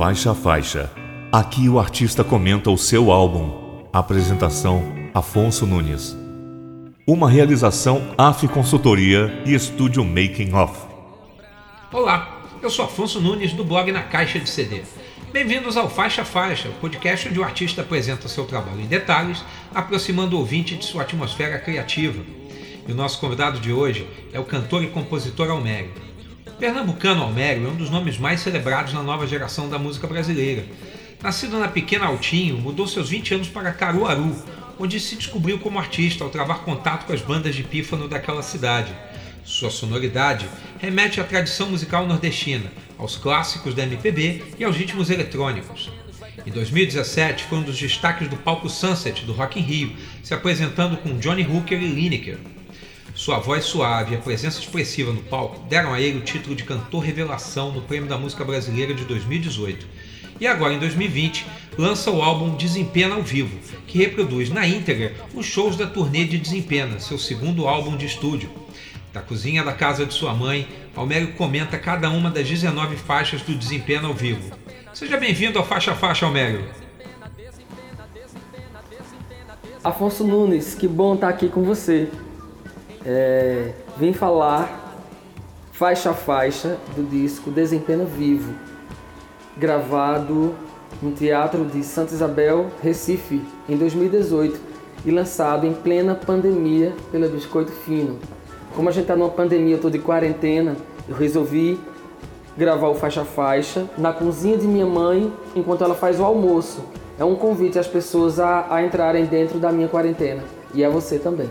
Faixa a faixa. Aqui o artista comenta o seu álbum. Apresentação: Afonso Nunes. Uma realização AF Consultoria e Estúdio Making Off. Olá, eu sou Afonso Nunes do blog Na Caixa de CD. Bem-vindos ao Faixa Faixa, o podcast onde o artista apresenta seu trabalho em detalhes, aproximando o ouvinte de sua atmosfera criativa. E o nosso convidado de hoje é o cantor e compositor Almério. Pernambucano Almério é um dos nomes mais celebrados na nova geração da música brasileira. Nascido na pequena Altinho, mudou seus 20 anos para Caruaru, onde se descobriu como artista ao travar contato com as bandas de pífano daquela cidade. Sua sonoridade remete à tradição musical nordestina, aos clássicos da MPB e aos ritmos eletrônicos. Em 2017, foi um dos destaques do palco Sunset do Rock in Rio, se apresentando com Johnny Hooker e Lineker. Sua voz suave e a presença expressiva no palco deram a ele o título de cantor revelação no Prêmio da Música Brasileira de 2018. E agora, em 2020, lança o álbum Desempena ao Vivo, que reproduz na íntegra os shows da turnê de Desempena, seu segundo álbum de estúdio. Da cozinha da casa de sua mãe, Almério comenta cada uma das 19 faixas do Desempena ao Vivo. Seja bem-vindo ao Faixa Faixa, Almério. Afonso Nunes, que bom estar aqui com você. É, vim falar faixa a faixa do disco Desempena Vivo, gravado no Teatro de Santa Isabel, Recife, em 2018 e lançado em plena pandemia pela Biscoito Fino. Como a gente está numa pandemia, eu estou de quarentena, eu resolvi gravar o faixa a faixa na cozinha de minha mãe enquanto ela faz o almoço. É um convite às pessoas a, a entrarem dentro da minha quarentena e a você também.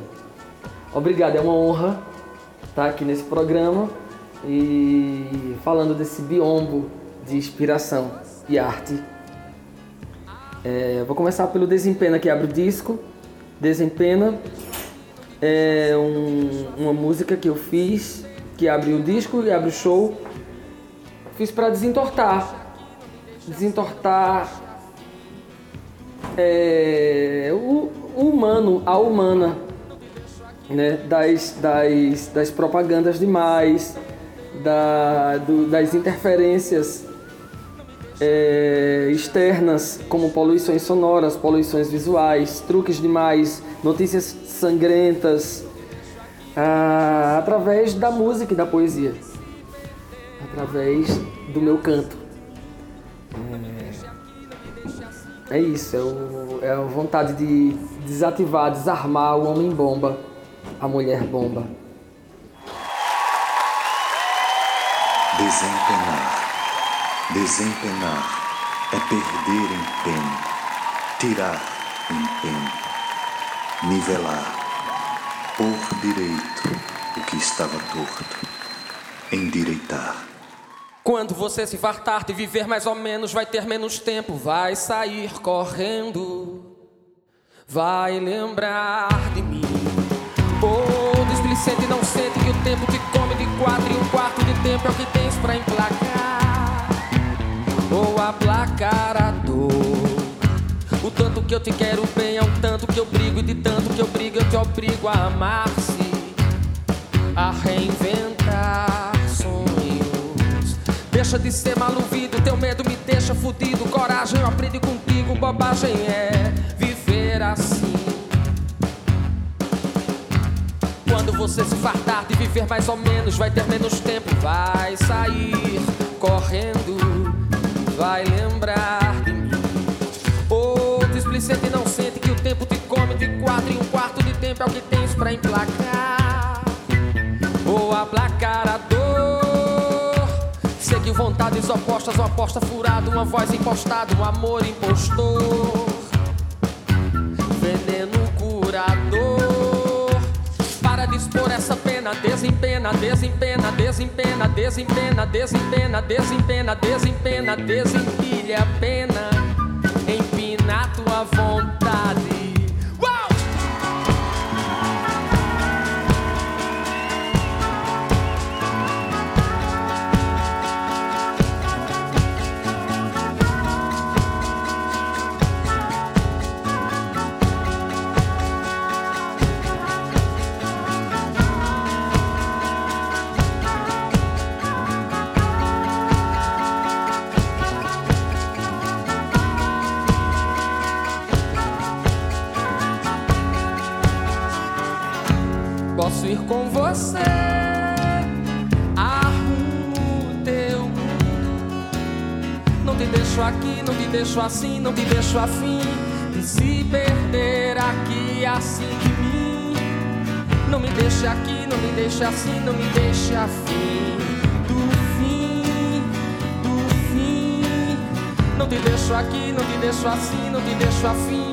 Obrigado, é uma honra estar aqui nesse programa e falando desse biombo de inspiração e arte. É, vou começar pelo Desempena, que abre o disco. Desempena é um, uma música que eu fiz, que abre o disco e abre o show. Fiz para desentortar. Desentortar é, o, o humano, a humana, né? das, das, das propagandas demais, da, do, das interferências é, externas, como poluições sonoras, poluições visuais, truques demais, notícias sangrentas, ah, através da música e da poesia, através do meu canto. É, é isso, é, é a vontade de desativar, desarmar o homem-bomba, a mulher-bomba. Desempenar. Desempenar é perder empenho, tirar empenho, nivelar, pôr direito o que estava torto, endireitar. Quando você se fartar de viver mais ou menos, vai ter menos tempo, vai sair correndo, vai lembrar de mim. Oh, displicente não sente que o tempo te come de quatro e um quarto de tempo é o que tens pra emplacar ou aplacar a dor. O tanto que eu te quero bem é o tanto que eu brigo, e de tanto que eu brigo eu te obrigo a amar-se, a reinventar sonhos. Deixa de ser maluvido, teu medo me deixa fudido. Coragem eu aprendi contigo, bobagem é viver assim. Você se fartar de viver mais ou menos, vai ter menos tempo, vai sair correndo vai lembrar de mim. Ou displicente não sente que o tempo te come de quatro e um quarto de tempo é o que tens pra emplacar. Ou aplacar a dor. Seguir vontades opostas, uma aposta furada, uma voz impostada, um amor impostor. Veneno Dispor essa pena, desempena, desempena, desempena, desempena, desempena, desempena, desempena, desempilha a pena, empina a tua vontade. Deixo assim, não te deixo afim de se perder aqui assim de mim. Não me deixe aqui, não me deixe assim, não me deixe afim do fim, do fim. Não te deixo aqui, não te deixo assim, não te deixo afim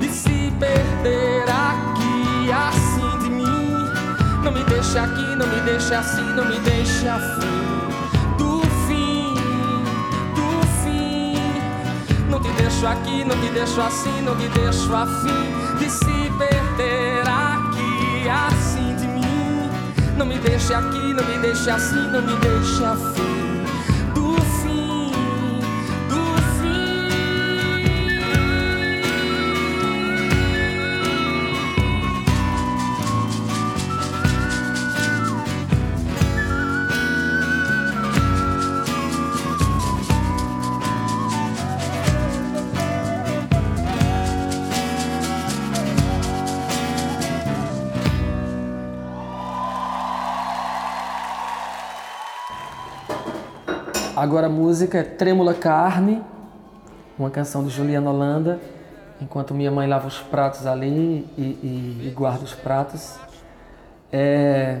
de se perder aqui assim de mim. Não me deixe aqui, não me deixe assim, não me deixe afim. Deixo aqui, não te deixo assim, não te deixo afim de se perder aqui assim de mim. Não me deixe aqui, não me deixe assim, não me deixe afim. Agora a música é Trêmula Carne, uma canção de Juliana Holanda, enquanto minha mãe lava os pratos ali e, e, e guarda os pratos. É,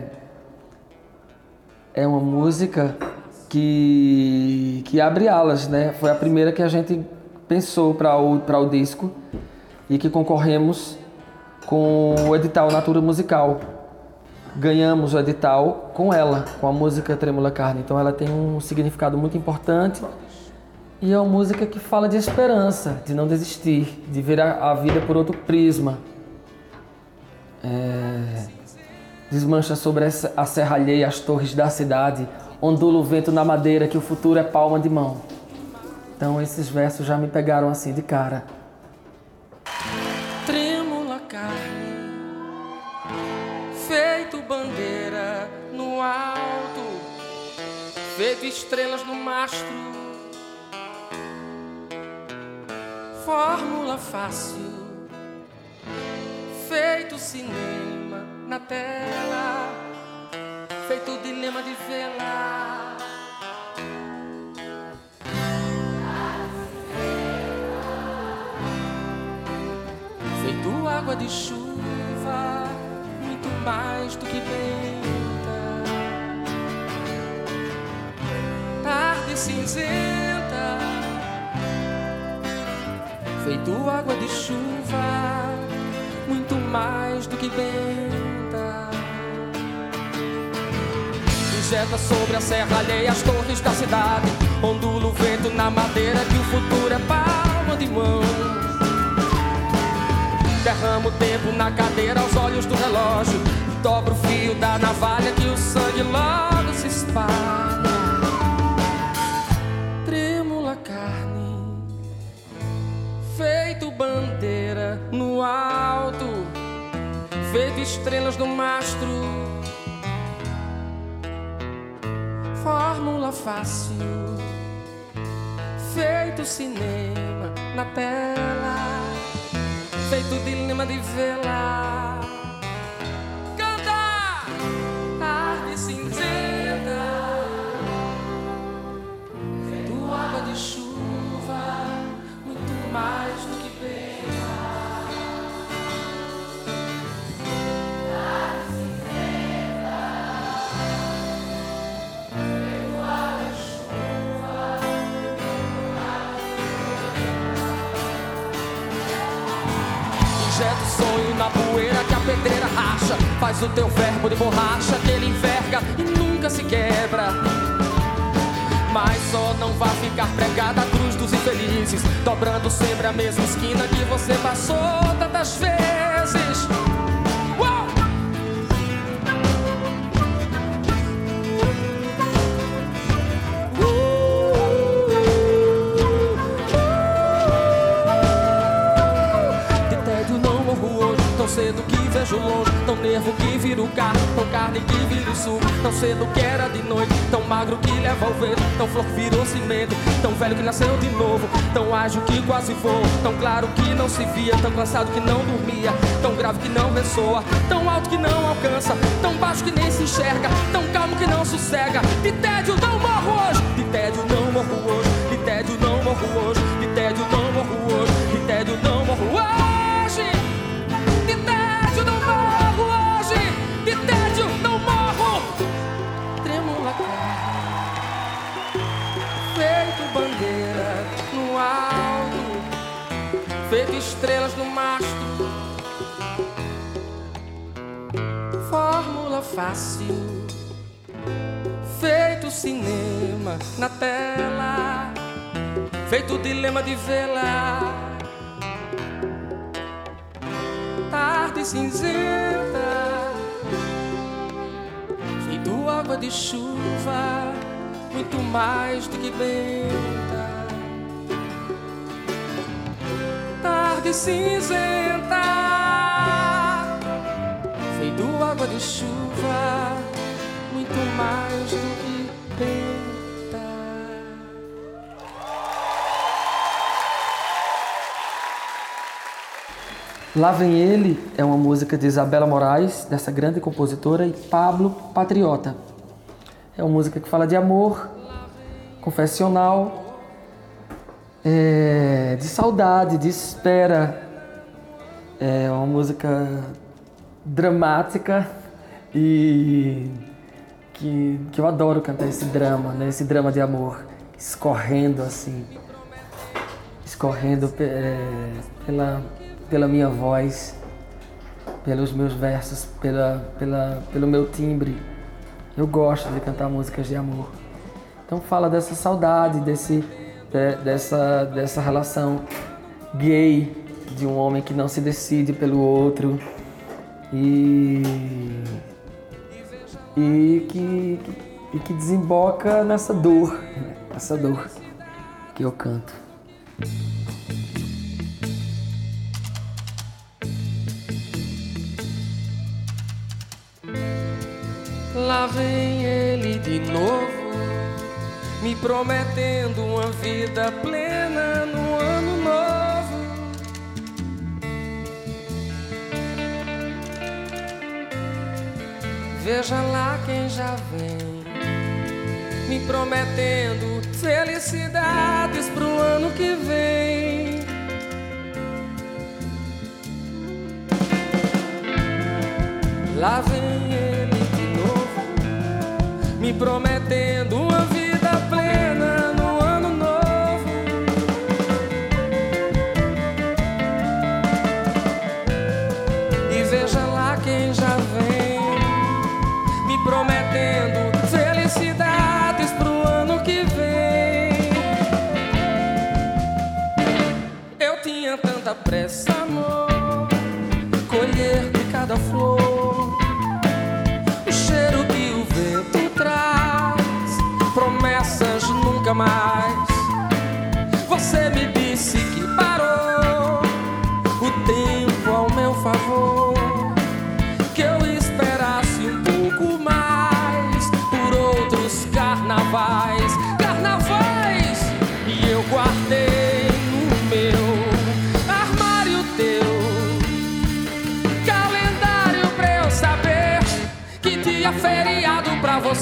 é uma música que, que abre alas, né? Foi a primeira que a gente pensou para o, o disco e que concorremos com o edital Natura Musical ganhamos o edital com ela, com a música Tremula Carne. Então ela tem um significado muito importante e é uma música que fala de esperança, de não desistir, de ver a, vida por outro prisma. É, desmancha sobre a serra alheia as torres da cidade, ondula o vento na madeira que o futuro é palma de mão. Então esses versos já me pegaram assim de cara. Feito estrelas no mastro. Fórmula fácil, feito cinema na tela, feito dilema de vela. Feito água de chuva, mais do que bem. cinzenta, feito água de chuva, muito mais do que benta. Injeta sobre a serra alheia as torres da cidade, ondula o vento na madeira que o futuro é palma de mão. Derrama o tempo na cadeira aos olhos do relógio, dobra o fio da navalha que o sangue logo se espalha. no alto, feito estrelas no mastro. Fórmula fácil, feito cinema na tela, feito dilema de vela. Poeira que a pedreira racha. Faz o teu verbo de borracha que ele enverga e nunca se quebra. Mas só não vai ficar pregada a cruz dos infelizes, dobrando sempre a mesma esquina que você passou tantas vezes. cedo que vejo longe, tão nervo que vira o carro, tão carne que vira o suco, tão cedo que era de noite, tão magro que leva o vento, tão flor que virou cimento, tão velho que nasceu de novo, tão ágil que quase voa, tão claro que não se via, tão cansado que não dormia, tão grave que não ressoa, tão alto que não alcança, tão baixo que nem se enxerga, tão calmo que não sossega. De tédio não morro hoje, de tédio não morro hoje, de tédio não morro hoje. Fácil, feito cinema na tela, feito dilema de vela. Tarde cinzenta, feito água de chuva, muito mais do que benta. tarde cinzenta, água de chuva, Lá Vem Ele é uma música de Isabela Moraes, dessa grande compositora, e Pablo Patriota. É uma música que fala de amor, confessional, é, de saudade, de espera. É uma música dramática e que, que eu adoro cantar esse drama, né? esse drama de amor, escorrendo assim, escorrendo é, pela, pela minha voz, pelos meus versos, pela, pela, pelo meu timbre. Eu gosto de cantar músicas de amor. Então fala dessa saudade, desse de, dessa, dessa relação gay de um homem que não se decide pelo outro e, e que, e que desemboca nessa dor, essa dor que eu canto. Lá vem ele de novo me prometendo uma vida plena no Veja lá quem já vem, me prometendo felicidades pro ano que vem. Lá vem ele de novo, me prometendo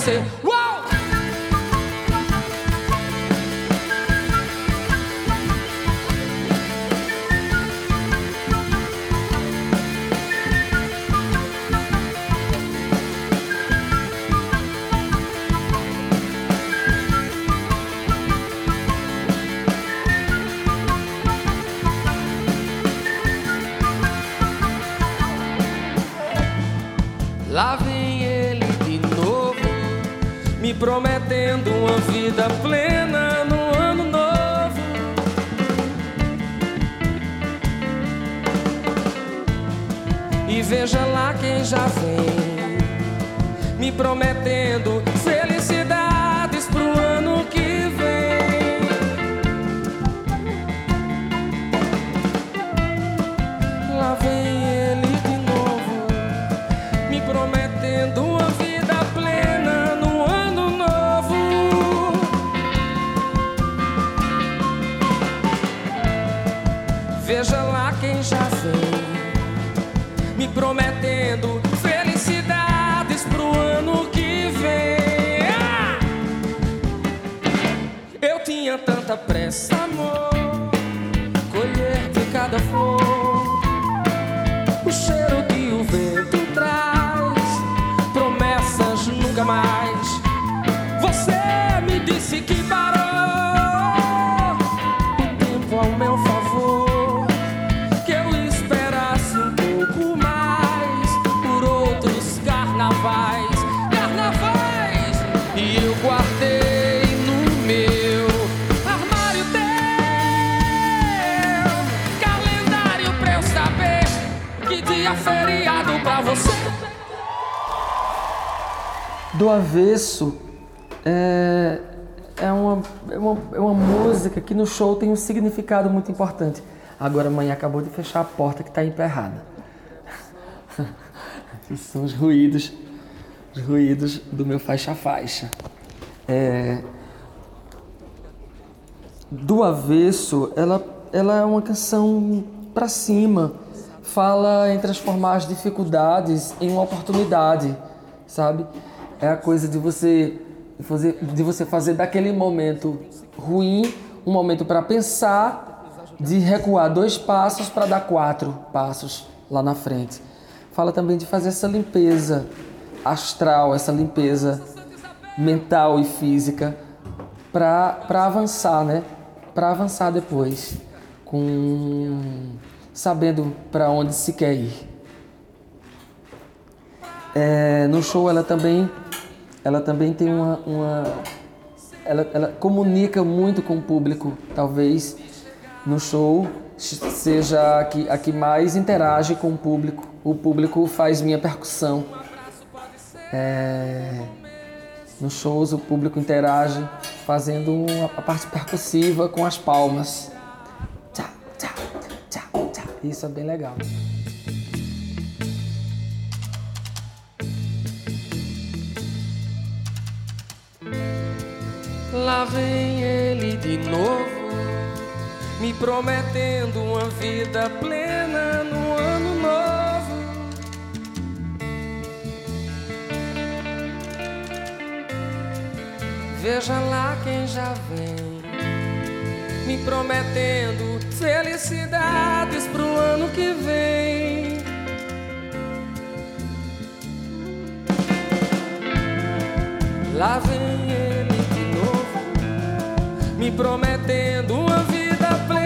pra prometendo uma vida plena no ano novo. E veja lá quem já vem, me prometendo Do avesso é, é, uma, é, uma, é uma música que no show tem um significado muito importante. Agora a mãe acabou de fechar a porta que está emperrada. São os ruídos, os ruídos do meu faixa-faixa. É, do avesso, ela, ela é uma canção para cima, fala em transformar as dificuldades em uma oportunidade, sabe? É a coisa de você fazer, de você fazer daquele momento ruim um momento para pensar, de recuar dois passos para dar quatro passos lá na frente. Fala também de fazer essa limpeza astral, essa limpeza mental e física para avançar, né? Para avançar depois, com sabendo para onde se quer ir. É, no show ela também ela também tem uma, uma ela, ela comunica muito com o público, talvez no show seja a que, a que mais interage com o público. O público faz minha percussão. É, nos shows o público interage fazendo a parte percussiva com as palmas. Tchá, tchá, tchá, tchá. Isso é bem legal. Lá vem ele de novo, me prometendo uma vida plena no ano novo. Veja lá quem já vem, me prometendo felicidades pro ano que vem. Lá vem ele me prometendo uma vida plena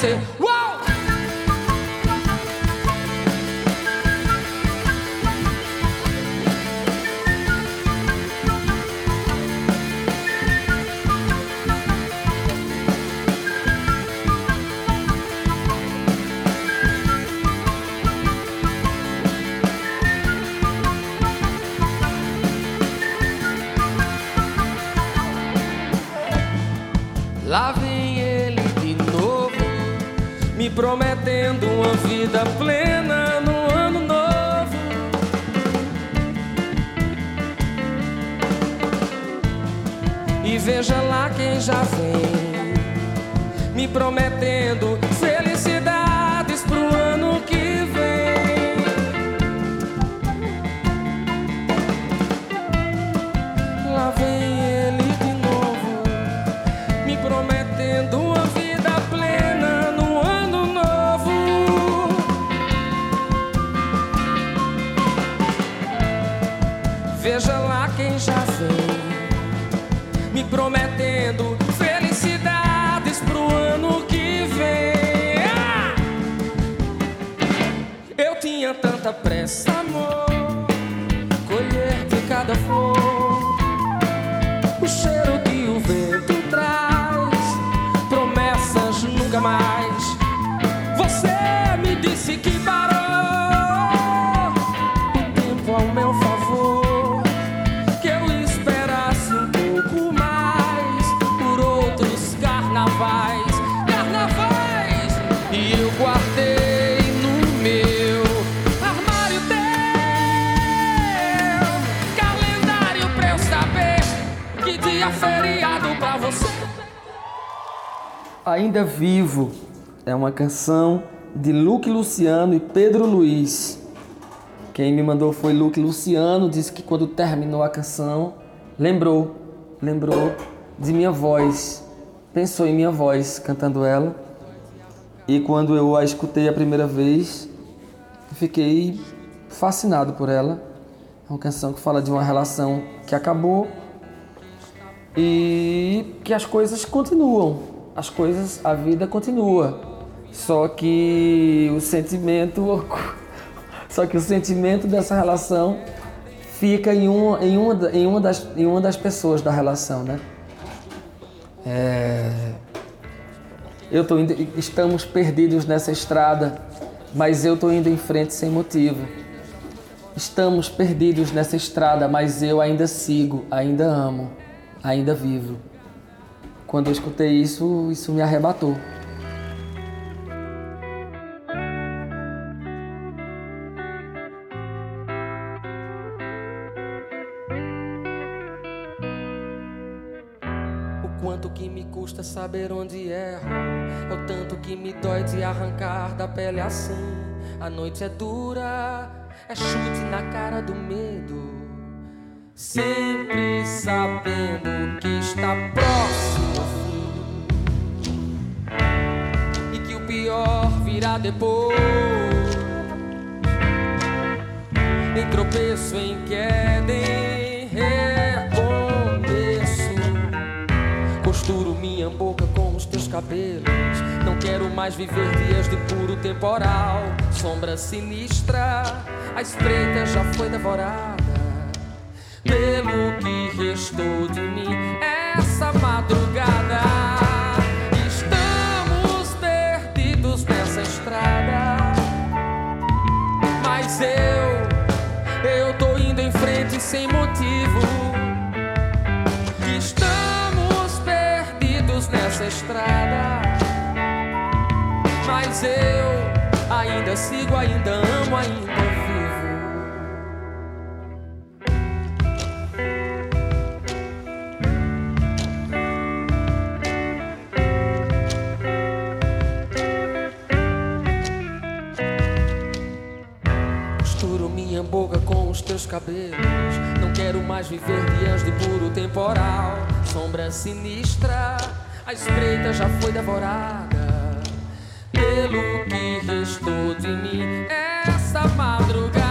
pra prometendo uma vida plena no ano novo. E veja lá quem já vem, me prometendo Ainda Vivo é uma canção de Luke Luciano e Pedro Luiz. Quem me mandou foi Luke Luciano, disse que quando terminou a canção, lembrou, lembrou de minha voz, pensou em minha voz cantando ela. E quando eu a escutei a primeira vez, fiquei fascinado por ela. É uma canção que fala de uma relação que acabou e que as coisas continuam. As coisas, a vida continua. Só que o sentimento, só que o sentimento dessa relação fica em uma, em uma, em uma, das, em uma das pessoas da relação, né? É... Eu tô indo, estamos perdidos nessa estrada, mas eu estou indo em frente sem motivo. Estamos perdidos nessa estrada, mas eu ainda sigo, ainda amo, ainda vivo. Quando eu escutei isso, isso me arrebatou. saber onde erro. É o tanto que me dói de arrancar da pele assim. A noite é dura, é chute na cara do medo. Sempre sabendo que está próximo fim. E que o pior virá depois. Em tropeço, em queda, em Costuro minha boca com os teus cabelos. Não quero mais viver dias de puro temporal. Sombra sinistra, a espreita já foi devorada. Pelo que restou de mim essa madrugada. Estamos perdidos nessa estrada. Mas eu, eu tô indo em frente sem motivo. nessa estrada. Mas eu ainda sigo, ainda amo, ainda vivo. Teus cabelos. Não quero mais viver dias de puro temporal. Sombra sinistra a espreita já foi devorada pelo que restou de mim essa madrugada.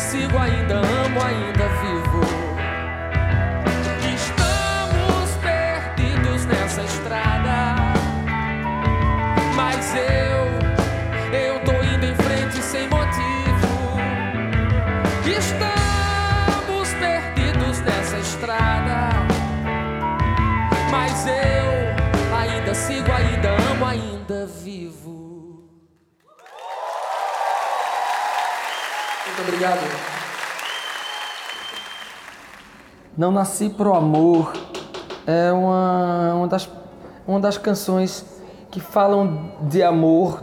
Sigo, ainda amo, ainda Obrigado. Não Nasci Pro Amor é uma, uma, das, uma das canções que falam de amor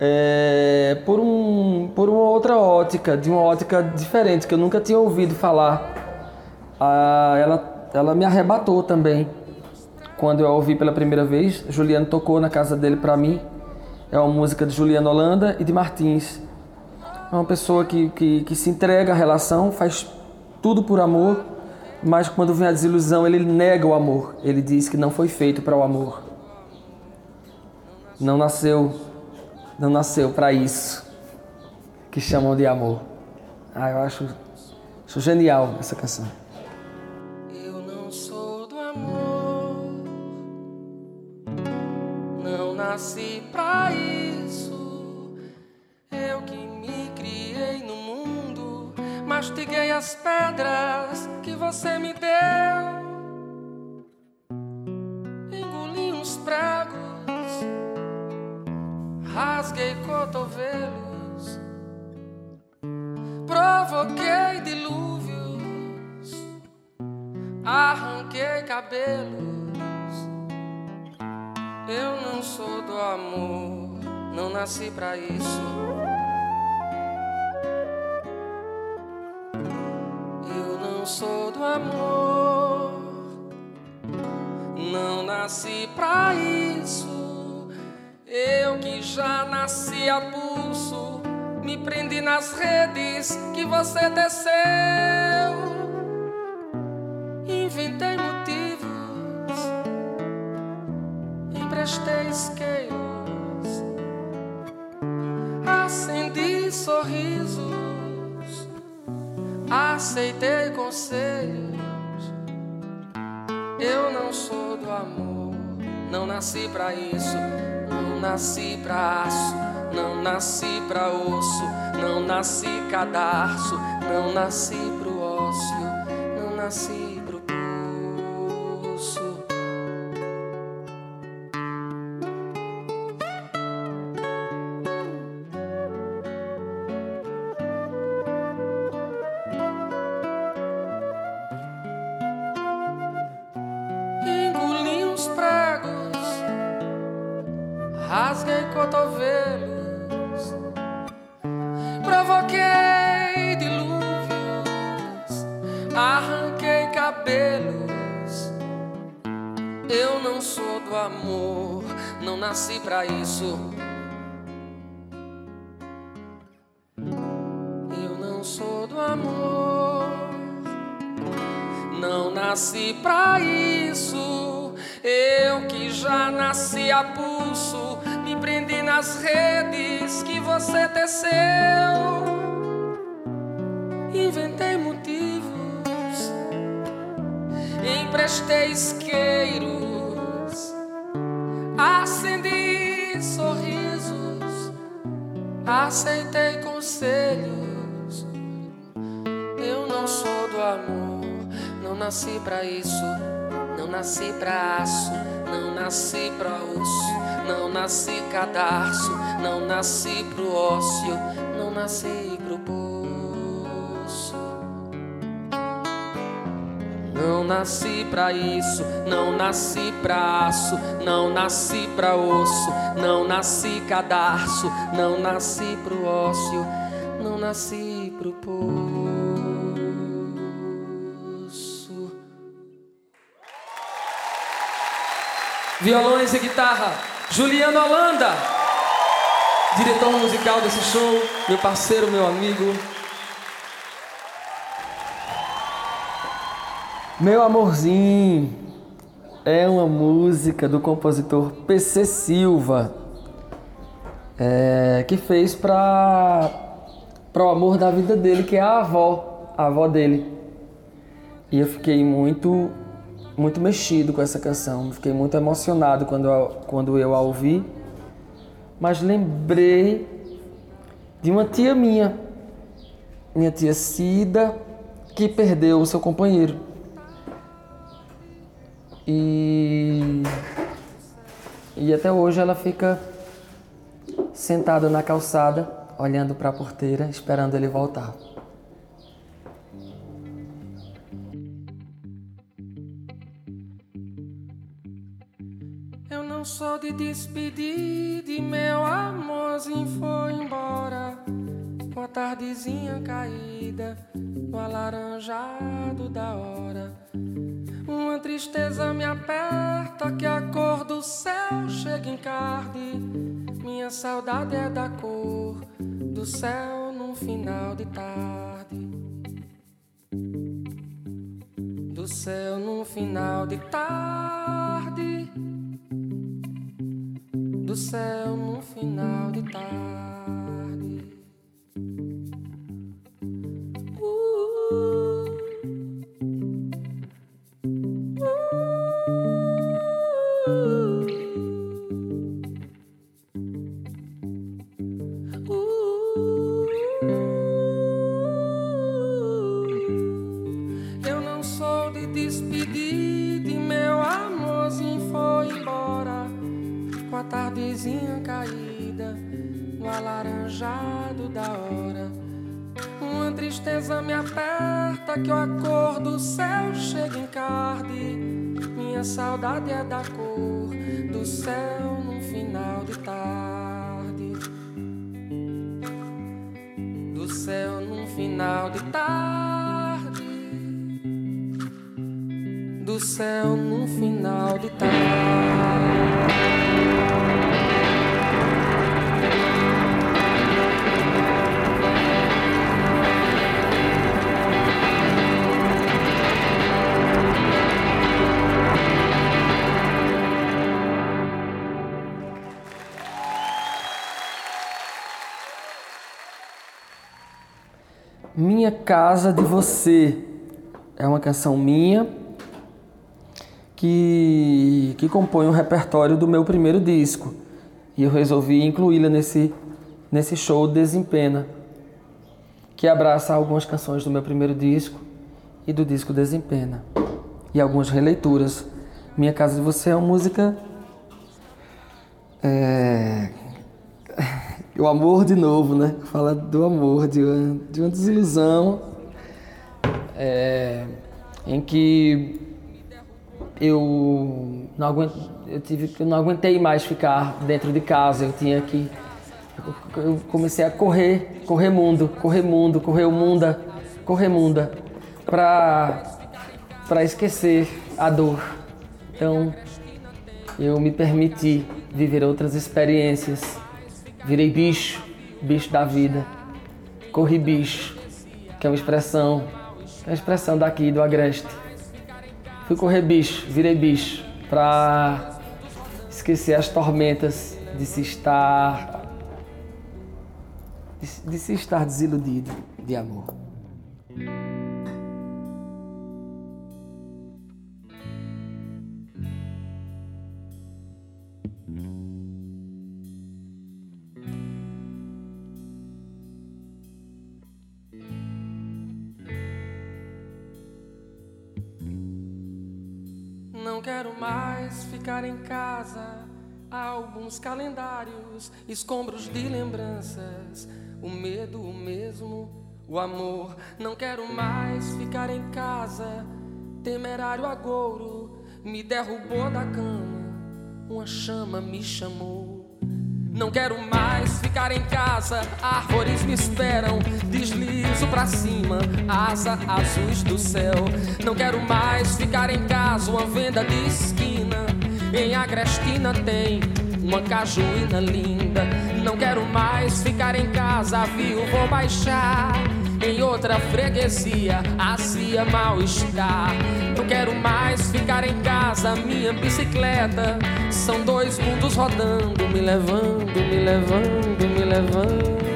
é, por, um, por uma outra ótica, de uma ótica diferente, que eu nunca tinha ouvido falar. Ah, ela, ela me arrebatou também. Quando eu a ouvi pela primeira vez, Juliano tocou na casa dele para mim. É uma música de Juliano Holanda e de Martins. É uma pessoa que, que, que se entrega à relação, faz tudo por amor, mas quando vem a desilusão, ele nega o amor. Ele diz que não foi feito para o amor. Não nasceu, não nasceu para isso que chamam de amor. Ah, eu acho, acho genial essa canção. Eu não sou do amor, não nasci pra isso. As pedras que você me deu. Engoli uns pregos, rasguei cotovelos, provoquei dilúvios, arranquei cabelos. Eu não sou do amor, não nasci pra isso. Não sou do amor, não nasci pra isso. Eu que já nasci a pulso, me prendi nas redes que você desceu. Inventei motivos, emprestei isqueiros, aceitei conselhos. Eu não sou do amor, não nasci pra isso, não nasci pra aço, não nasci pra osso, não nasci cadarço, não nasci pro ócio, não nasci a pulso, me prendi nas redes que você teceu. Inventei motivos, emprestei isqueiros, acendi sorrisos, aceitei conselhos. Eu não sou do amor, não nasci pra isso. Não nasci pra aço, não nasci pra osso, não nasci cadarço, não nasci pro ócio, não nasci pro poço. Não nasci pra isso, não nasci pra aço, não nasci pra osso, não nasci cadarço, não nasci pro ócio, não nasci pro poço. Violões e guitarra, Juliano Holanda, diretor musical desse show, meu parceiro, meu amigo. Meu amorzinho é uma música do compositor PC Silva, é, que fez para o amor da vida dele, que é a avó, a avó dele. E eu fiquei muito muito mexido com essa canção, fiquei muito emocionado quando eu, quando eu a ouvi, mas lembrei de uma tia minha, minha tia Cida, que perdeu o seu companheiro. E, e até hoje ela fica sentada na calçada, olhando para a porteira, esperando ele voltar. Não sou de despedir de meu amorzinho foi embora com a tardezinha caída no alaranjado da hora. Uma tristeza me aperta que a cor do céu chega em carne. Minha saudade é da cor do céu num final de tarde. Do céu num final de tarde do céu no final de tarde. Uh, uh, luzinha caída no alaranjado da hora. Uma tristeza me aperta que o cor do céu chega em carne. Minha saudade é da cor do céu num final de tarde. Do céu num final de tarde. Do céu num final de tarde. Casa de Você é uma canção minha que, que compõe um repertório do meu primeiro disco. E eu resolvi incluí-la nesse, nesse show Desempena, que abraça algumas canções do meu primeiro disco e do disco Desempena. E algumas releituras. Minha Casa de Você é uma música. É, o amor de novo, né? Fala do amor, de uma, de uma desilusão é, em que eu não, aguent, eu, tive, eu não aguentei mais ficar dentro de casa, eu tinha que. Eu comecei a correr, correr mundo, correr mundo, correr o mundo, correr mundo, para esquecer a dor. Então eu me permiti viver outras experiências Virei bicho, bicho da vida. Corri bicho, que é uma expressão, é uma expressão daqui do Agreste. Fui correr bicho, virei bicho, pra esquecer as tormentas de se estar. de, de se estar desiludido de amor. Mais ficar em casa. Álbuns, calendários, escombros de lembranças. O medo, o mesmo, o amor. Não quero mais ficar em casa. Temerário agouro me derrubou da cama. Uma chama me chamou. Não quero mais ficar em casa, árvores me esperam, deslizo pra cima, asa azuis do céu. Não quero mais ficar em casa, uma venda de esquina. Em Agrestina tem uma cajuína linda. Não quero mais ficar em casa, viu? Vou baixar em outra freguesia, assim mal está. Não quero mais ficar em casa, minha bicicleta. São dois mundos rodando, me levando, me levando, me levando.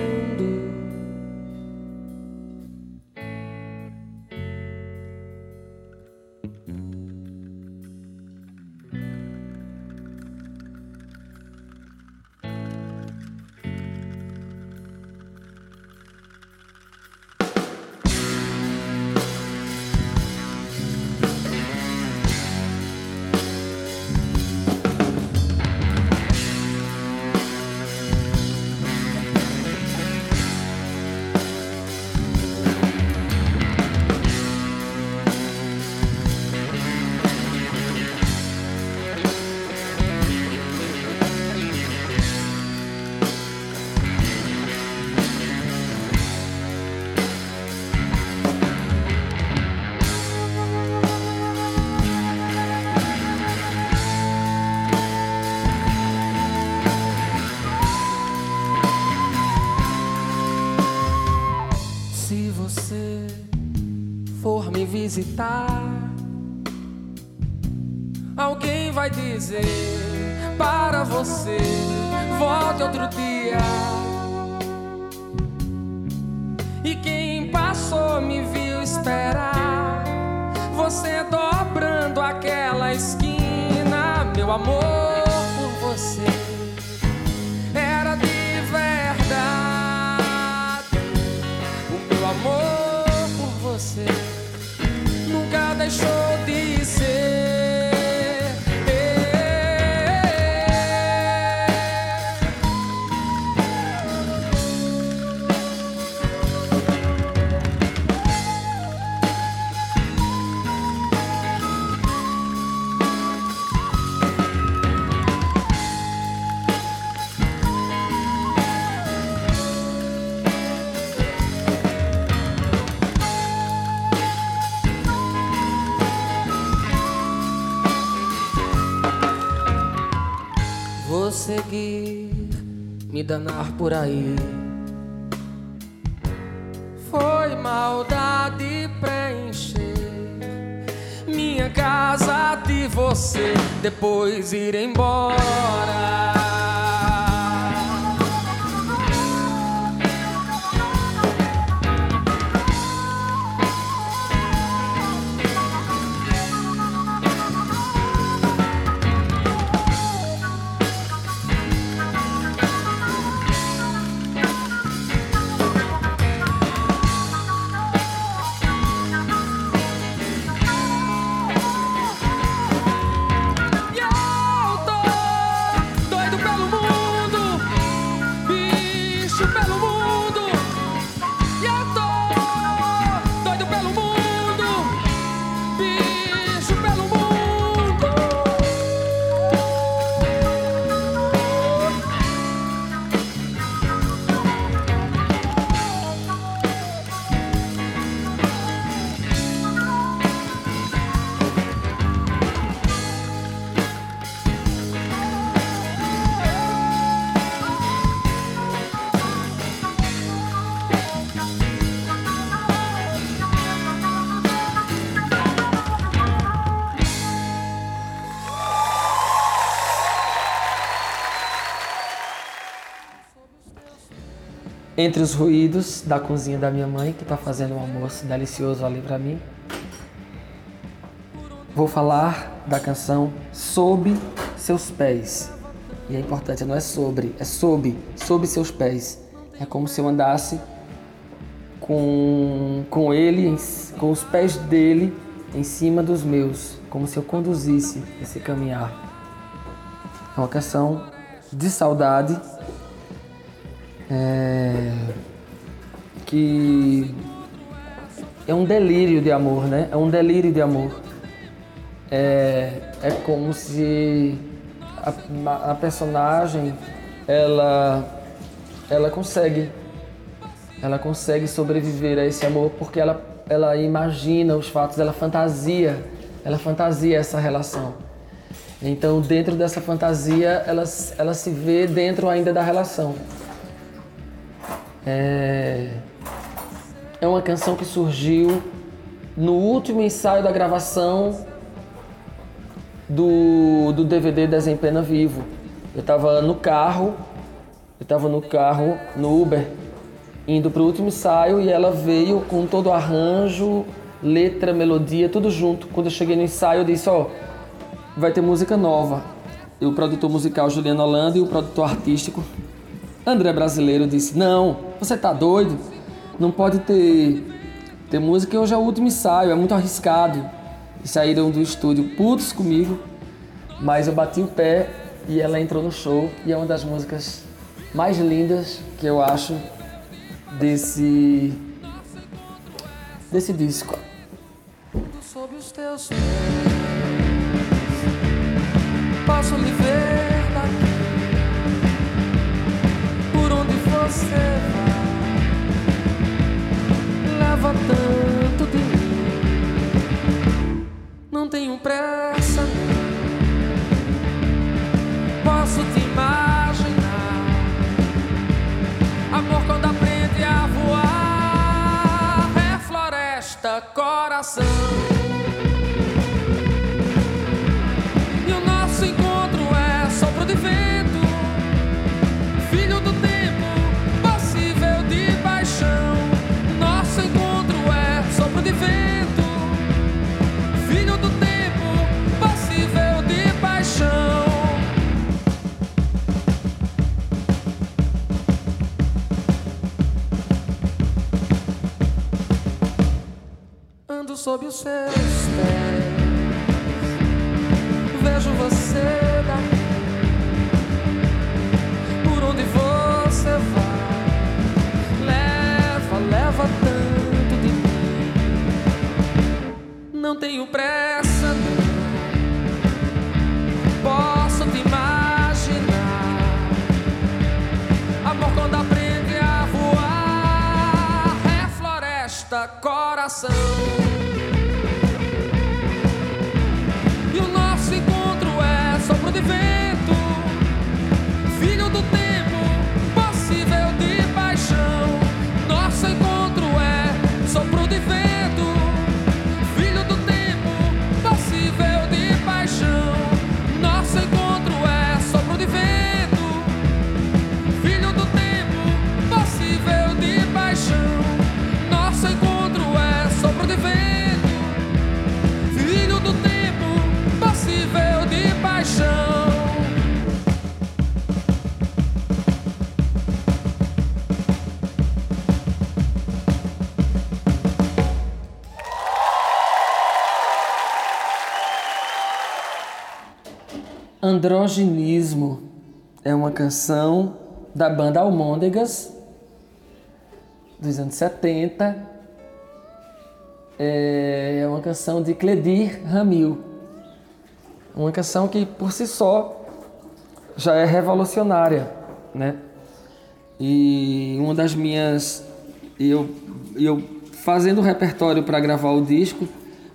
Visitar, alguém vai dizer para você: volte outro danar por aí. Foi maldade preencher minha casa de você, depois ir embora. Entre os ruídos da cozinha da minha mãe, que está fazendo um almoço delicioso ali para mim, vou falar da canção Sob Seus Pés. E é importante, não é sobre, é sob, sob seus pés. É como se eu andasse com, com ele, com os pés dele em cima dos meus, como se eu conduzisse esse caminhar. É uma canção de saudade é, que é um delírio de amor, né? É um delírio de amor. É, é como se a, a personagem ela ela consegue ela consegue sobreviver a esse amor porque ela ela imagina os fatos, ela fantasia, ela fantasia essa relação. Então, dentro dessa fantasia, ela, ela se vê dentro ainda da relação. É, é uma canção que surgiu no último ensaio da gravação do, do DVD Desempena Vivo. Eu estava no carro, eu estava no carro, no Uber, indo para o último ensaio e ela veio com todo o arranjo, letra, melodia, tudo junto. Quando eu cheguei no ensaio, eu disse: Ó, oh, vai ter música nova. E o produtor musical Juliano Holanda e o produtor artístico André Brasileiro disse: Não, você tá doido? Não pode ter, ter música, hoje é o último ensaio, é muito arriscado. E saíram do estúdio putos comigo, mas eu bati o pé e ela entrou no show e é uma das músicas mais lindas que eu acho desse desse disco. Os teus pés, posso ver você leva tanto de mim. Não tenho pressa, posso te imaginar. Amor quando aprende a voar é floresta, coração. Sob os seus pés. Vejo você daqui, por onde você vai. Leva, leva tanto de mim. Não tenho pressa, não. Posso te imaginar. Amor quando aprende a voar é floresta, coração. Vento, filho do tempo, Androginismo é uma canção da banda Almôndegas dos anos 70. É uma canção de Cledir Ramil. Uma canção que por si só já é revolucionária, né? E uma das minhas eu eu fazendo o repertório para gravar o disco,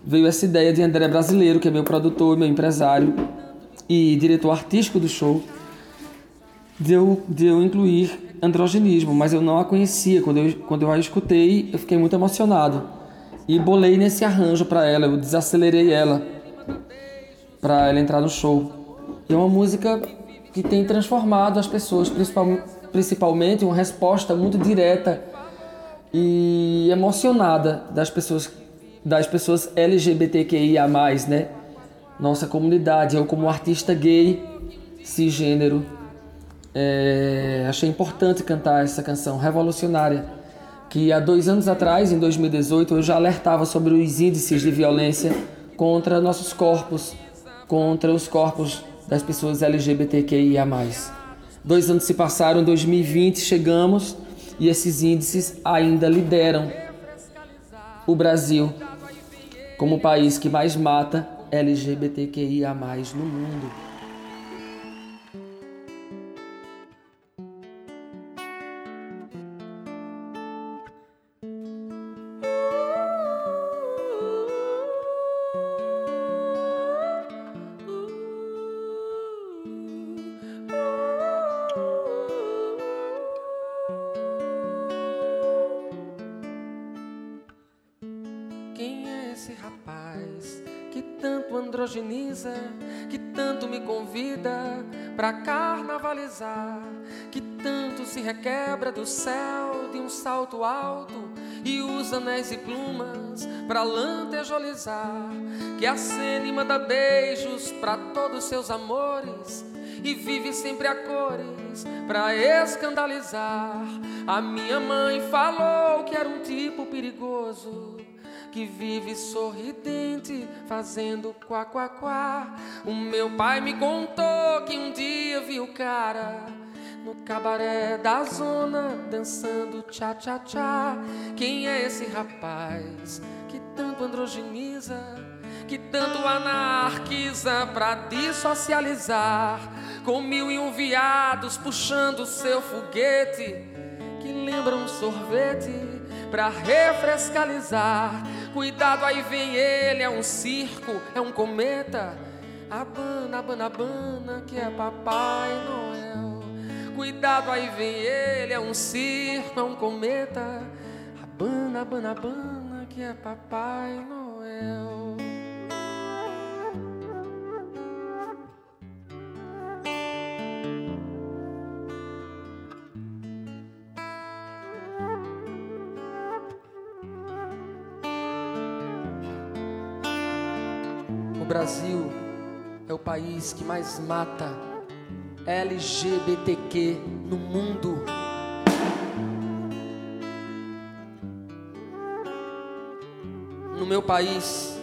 veio essa ideia de André Brasileiro, que é meu produtor, meu empresário e diretor artístico do show, de eu, de eu incluir androgenismo, mas eu não a conhecia. Quando eu, quando eu a escutei, eu fiquei muito emocionado. E bolei nesse arranjo para ela, eu desacelerei ela para ela entrar no show. É uma música que tem transformado as pessoas, principalmente uma resposta muito direta e emocionada das pessoas das pessoas LGBTQIA+, né? Nossa comunidade, eu como artista gay, cisgênero, é, achei importante cantar essa canção revolucionária, que há dois anos atrás, em 2018, eu já alertava sobre os índices de violência contra nossos corpos, contra os corpos das pessoas LGBTQIA+. Dois anos se passaram, em 2020 chegamos e esses índices ainda lideram o Brasil como o país que mais mata LGBTQIA no mundo. Androgeniza, que tanto me convida para carnavalizar, que tanto se requebra do céu de um salto alto e usa anéis e plumas para lantejolizar, que a cena manda beijos para todos seus amores e vive sempre a cores para escandalizar. A minha mãe falou que era um tipo perigoso que vive sorridente, fazendo quá quá quá. O meu pai me contou que um dia viu o cara no cabaré da zona dançando tchá tchá tchá. Quem é esse rapaz que tanto androgeniza? Que tanto anarquiza pra dissocializar Com mil e um viados puxando seu foguete Que lembra um sorvete pra refrescalizar. Cuidado, aí vem ele, é um circo, é um cometa. Abana, abana, abana, que é Papai Noel. Cuidado, aí vem ele, é um circo, é um cometa. Abana, abana, abana, que é Papai Noel. Brasil é o país que mais mata LGBTQ no mundo. No meu país,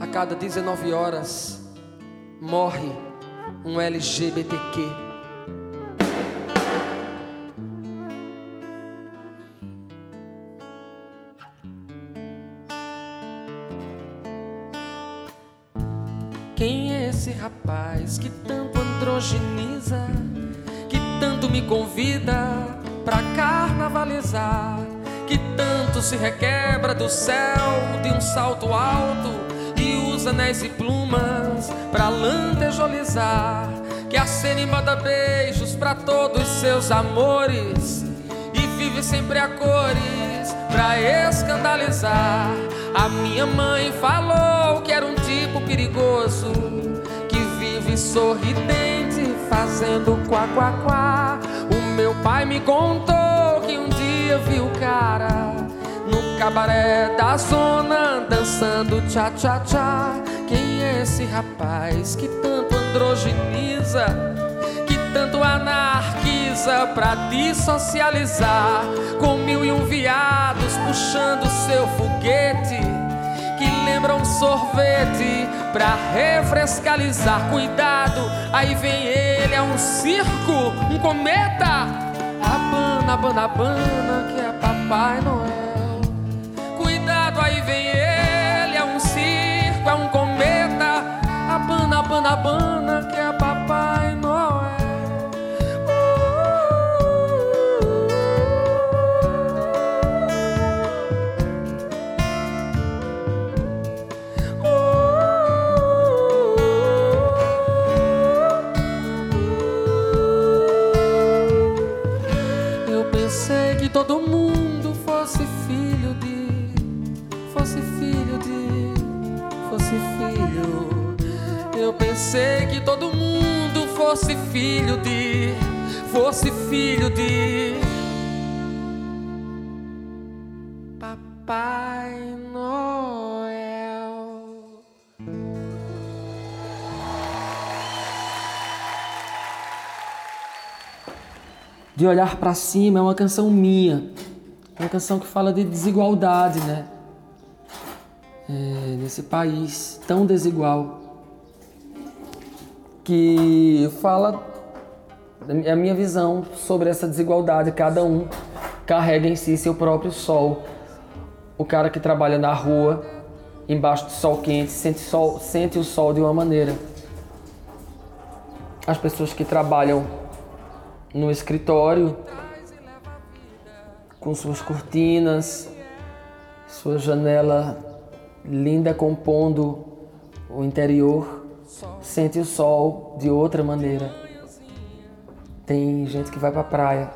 a cada 19 horas morre um LGBTQ. Convida pra carnavalizar, que tanto se requebra do céu de um salto alto e usa anéis e plumas pra lantejolizar, que a cena manda beijos pra todos seus amores e vive sempre a cores pra escandalizar. A minha mãe falou que era um tipo perigoso sorridente, fazendo quá quá quá. Meu pai me contou que um dia viu o cara no cabaré da zona dançando tchá tchá tchá. Quem é esse rapaz que tanto androgeniza? Que tanto anarquiza pra dissocializar Com mil e um viados puxando seu foguete Que lembram sorvete pra refrescalizar. Cuidado, aí vem ele, é um circo, um cometa. Abana, abana, abana, que é Papai Noel. Filho de. Fosse filho de. Papai Noel. De olhar pra cima é uma canção minha. Uma canção que fala de desigualdade, né? É, nesse país tão desigual. Que fala a minha visão sobre essa desigualdade. Cada um carrega em si seu próprio sol. O cara que trabalha na rua, embaixo do sol quente, sente, sol, sente o sol de uma maneira. As pessoas que trabalham no escritório, com suas cortinas, sua janela linda compondo o interior, sente o sol de outra maneira. Tem gente que vai pra praia.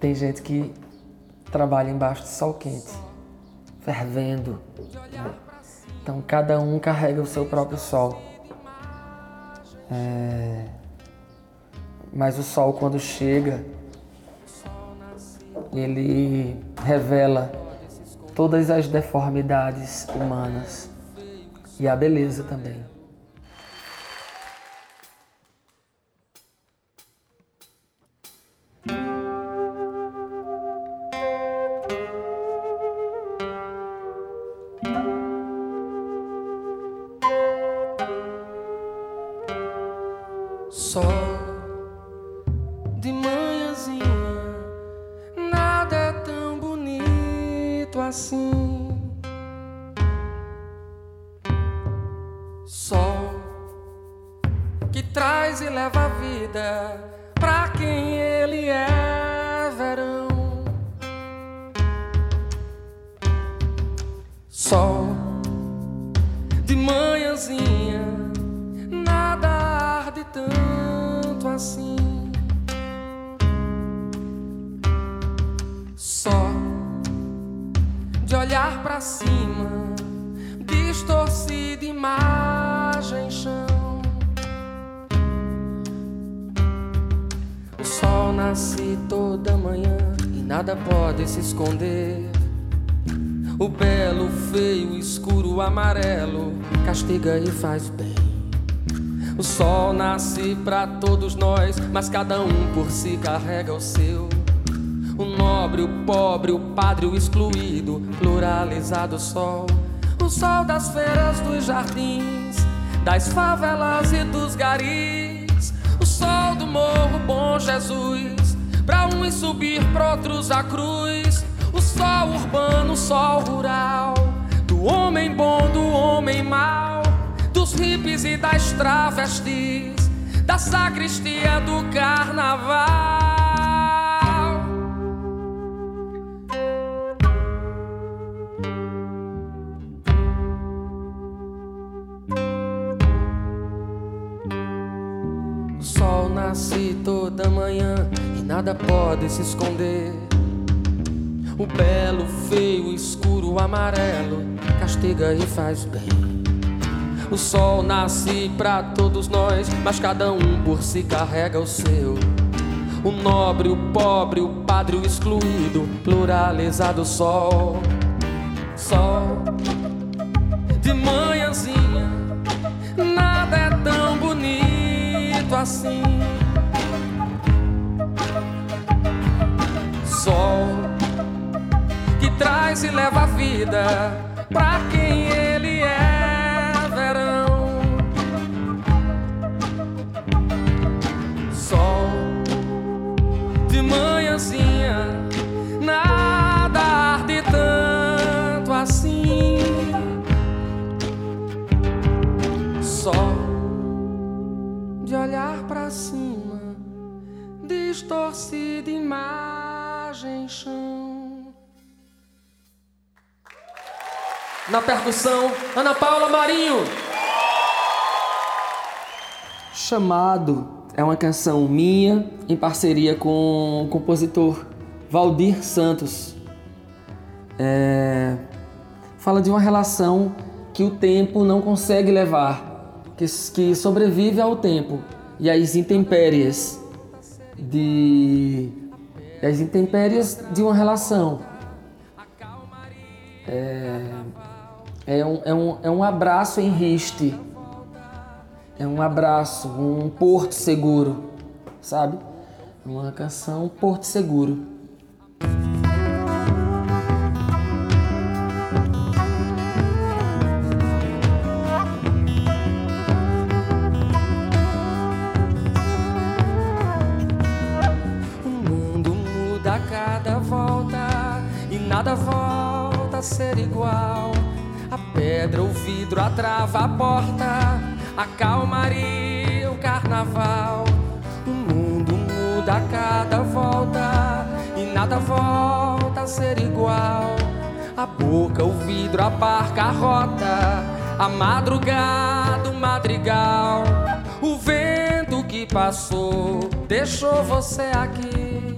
Tem gente que trabalha embaixo do sol quente, fervendo. Então cada um carrega o seu próprio sol. É, Mas o sol, quando chega, ele revela todas as deformidades humanas e a beleza também. Carrega o seu. O nobre, o pobre, o padre, o excluído, pluralizado sol. O sol das feiras dos jardins, das favelas e dos garis. O sol do morro, bom Jesus, pra uns subir, pra outros a cruz. O sol urbano, o sol rural, do homem bom, do homem mau, dos hippies e das travestis, da sacristia do carnaval. O sol nasce toda manhã e nada pode se esconder. O belo, feio, escuro, amarelo castiga e faz bem. O sol nasce pra todos nós, mas cada um por si carrega o seu. O nobre, o pobre, o padre, o excluído, pluralizado sol. Sol de manhãzinha, nada é tão bonito assim. Sol que traz e leva a vida pra quem é Na percussão, Ana Paula Marinho. Chamado é uma canção minha em parceria com o compositor Valdir Santos. É, Fala de uma relação que o tempo não consegue levar, que, que sobrevive ao tempo e às intempéries de as intempéries de uma relação. É, é, um, é, um, é um abraço em riste. É um abraço, um porto seguro, sabe? Uma canção Porto Seguro. Nada volta a ser igual. Pedra, o vidro, a trava, a porta, a calmaria, o carnaval. O mundo muda a cada volta e nada volta a ser igual. A boca, o vidro, a barca, a rota, a madrugada, o madrigal. O vento que passou deixou você aqui.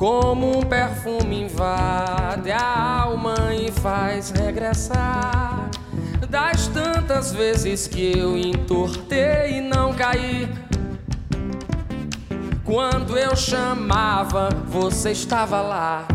Como um perfume invade a alma e faz regressar. Das tantas vezes que eu entortei e não caí. Quando eu chamava, você estava lá.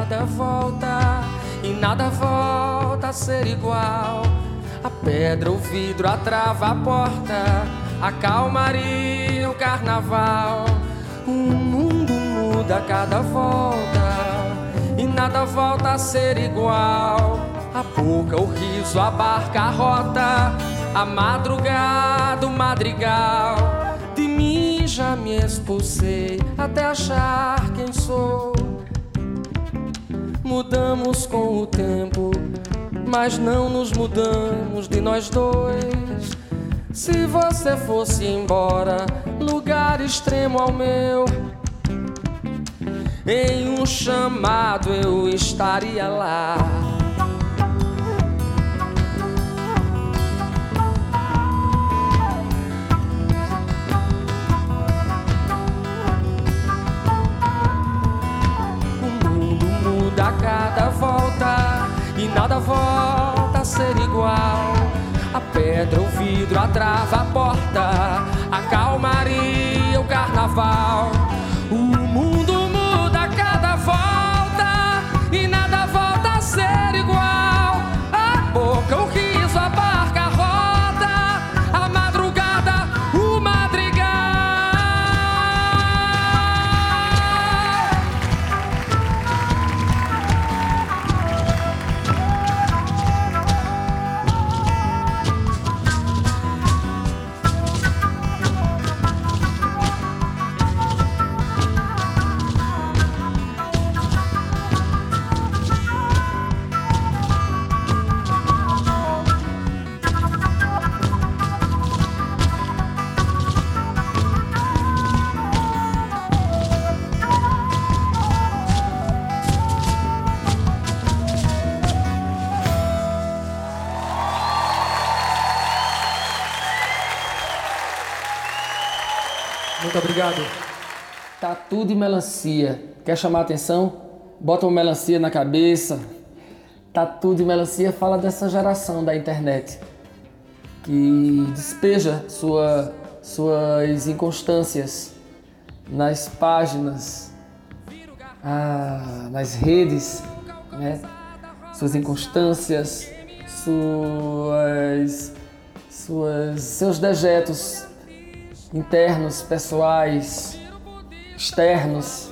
Muda a cada volta e nada volta a ser igual. A pedra, o vidro, a trava, a porta, a calmaria, o carnaval. O mundo muda a cada volta e nada volta a ser igual. A boca, o riso, a barca, a rota, a madrugada, o madrigal. De mim já me expulsei até achar quem sou. Mudamos com o tempo, mas não nos mudamos de nós dois. Se você fosse embora, lugar extremo ao meu, em um chamado eu estaria lá. Nada volta a ser igual. A pedra, o vidro, a trava, a porta, a calmaria, o carnaval. Tatu de melancia. Quer chamar a atenção? Bota uma melancia na cabeça. Tatu de melancia fala dessa geração da internet que despeja sua, suas inconstâncias nas páginas, ah, nas redes, né? suas inconstâncias, suas, suas, seus dejetos internos, pessoais, externos.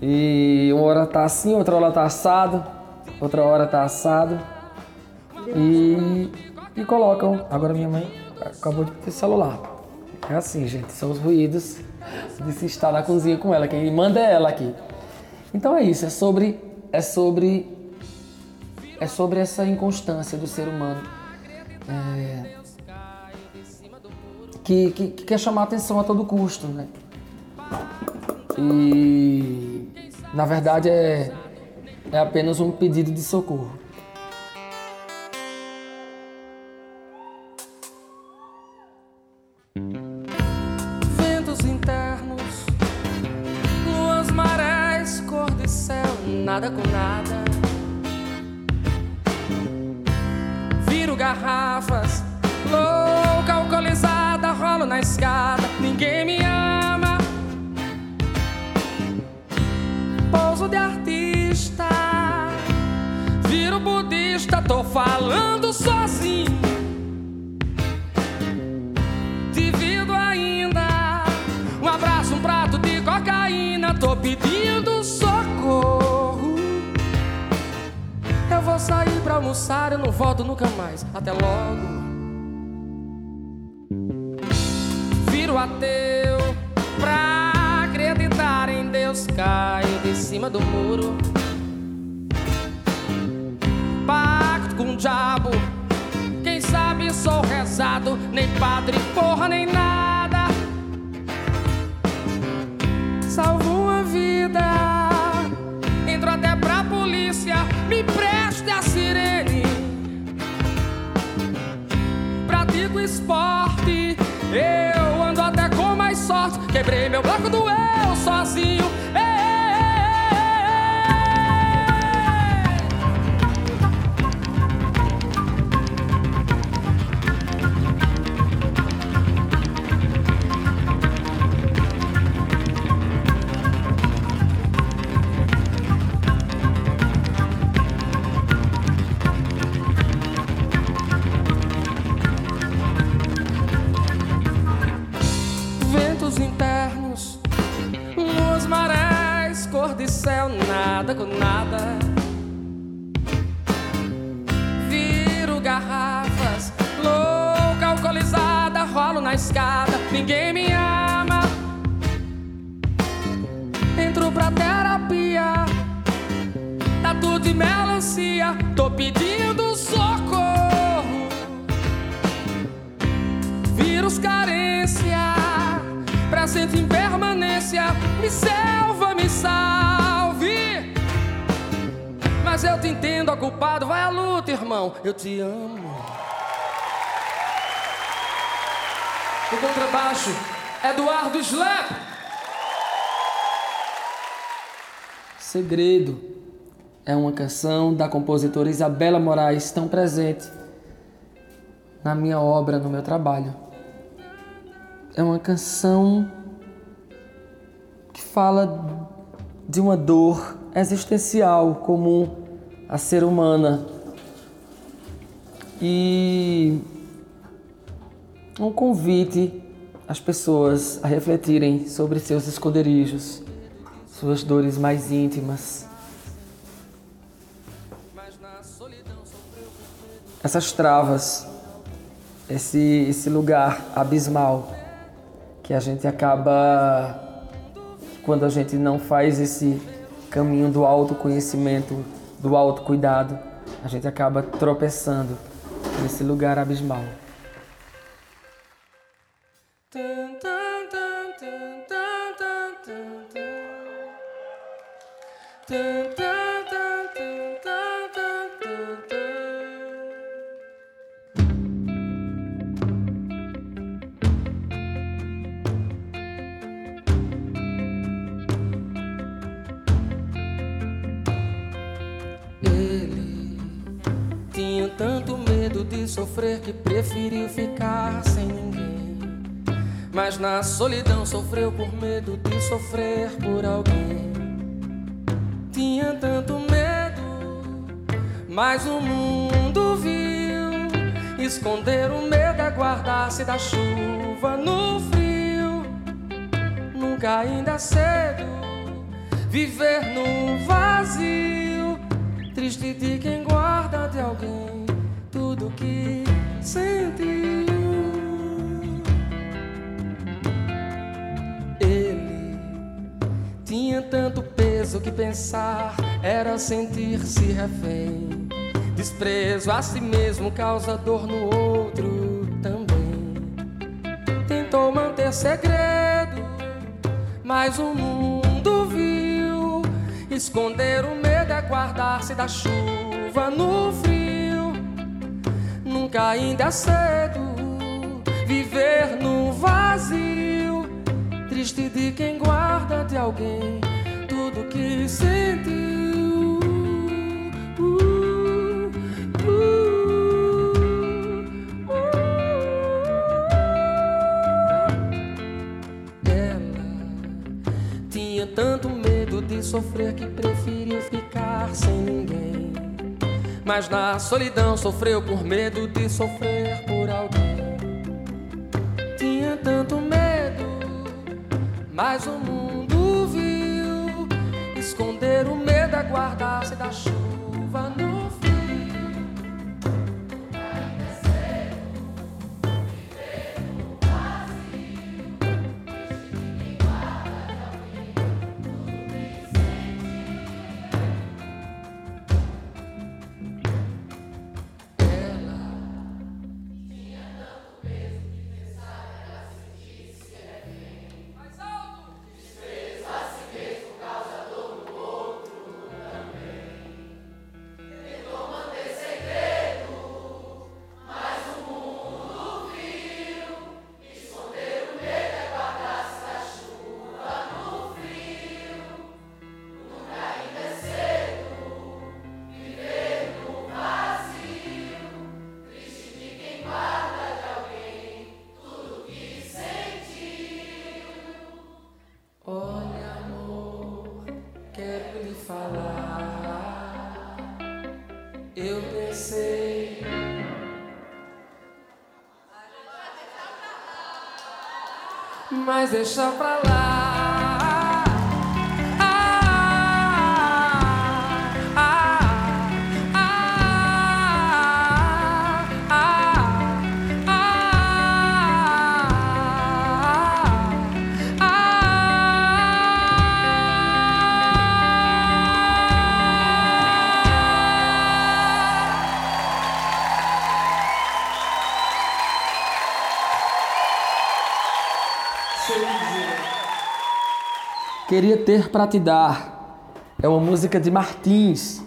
E uma hora tá assim, outra hora tá assado, outra hora tá assado. E, e colocam. Agora minha mãe acabou de ter celular. É assim, gente, são os ruídos de se estar na cozinha com ela. Quem manda é ela aqui. Então é isso, é sobre é sobre é sobre essa inconstância do ser humano. É, que, que, que, quer chamar atenção a todo custo, né? E na verdade é, é apenas um pedido de socorro. Ventos internos, luas, marés, cor de céu, nada com nada. Viro garrafas, falando sozinho. Divido ainda um abraço, um prato de cocaína. Tô pedindo socorro. Eu vou sair pra almoçar, eu não volto nunca mais. Até logo. Viro ateu pra acreditar em Deus. Caio de cima do muro. Com o diabo. Quem sabe sou rezado, nem padre, porra, nem nada. Salvo uma vida, entro até pra polícia, me preste a sirene. Pratico esporte, eu ando até com mais sorte. Quebrei meu bloco do eu sozinho. De céu, nada com nada. Viro garrafas, louca, alcoolizada, rolo na escada, ninguém me ama. Entro pra terapia, tatu de melancia, tô pedindo socorro. Vírus carência, presente em permanência, me salva, me salve. Mas eu te entendo, ó culpado, vai à luta, irmão, eu te amo. O contrabaixo, Eduardo Slap. Segredo é uma canção da compositora Isabela Moraes, tão presente na minha obra, no meu trabalho. É uma canção que fala de uma dor existencial comum à ser humana e um convite às pessoas a refletirem sobre seus esconderijos, suas dores mais íntimas. Essas travas, esse, esse lugar abismal que a gente acaba, quando a gente não faz esse caminho do autoconhecimento, do autocuidado, a gente acaba tropeçando nesse lugar abismal. Tum, sofrer que preferiu ficar sem ninguém. Mas na solidão sofreu por medo de sofrer por alguém. Tinha tanto medo Mas o mundo viu esconder o medo é guardar-se da chuva no frio. Nunca ainda é cedo viver no vazio, triste de quem guarda de alguém que sentiu. Ele tinha tanto peso que pensar era sentir-se refém. Desprezo a si mesmo causa dor no outro também. Tentou manter segredo, mas o mundo viu. Esconder o medo é guardar-se da chuva no frio. Nunca ainda é cedo viver no vazio. Triste de quem guarda de alguém tudo que sentiu. Uh, uh, uh. Ela tinha tanto medo de sofrer que preferiu ficar sem ninguém. Mas na solidão sofreu por medo de sofrer por alguém. Tinha tanto medo, mas o mundo viu esconder o medo é guardar-se da chuva deixa pra Queria ter para te dar. É uma música de Martins.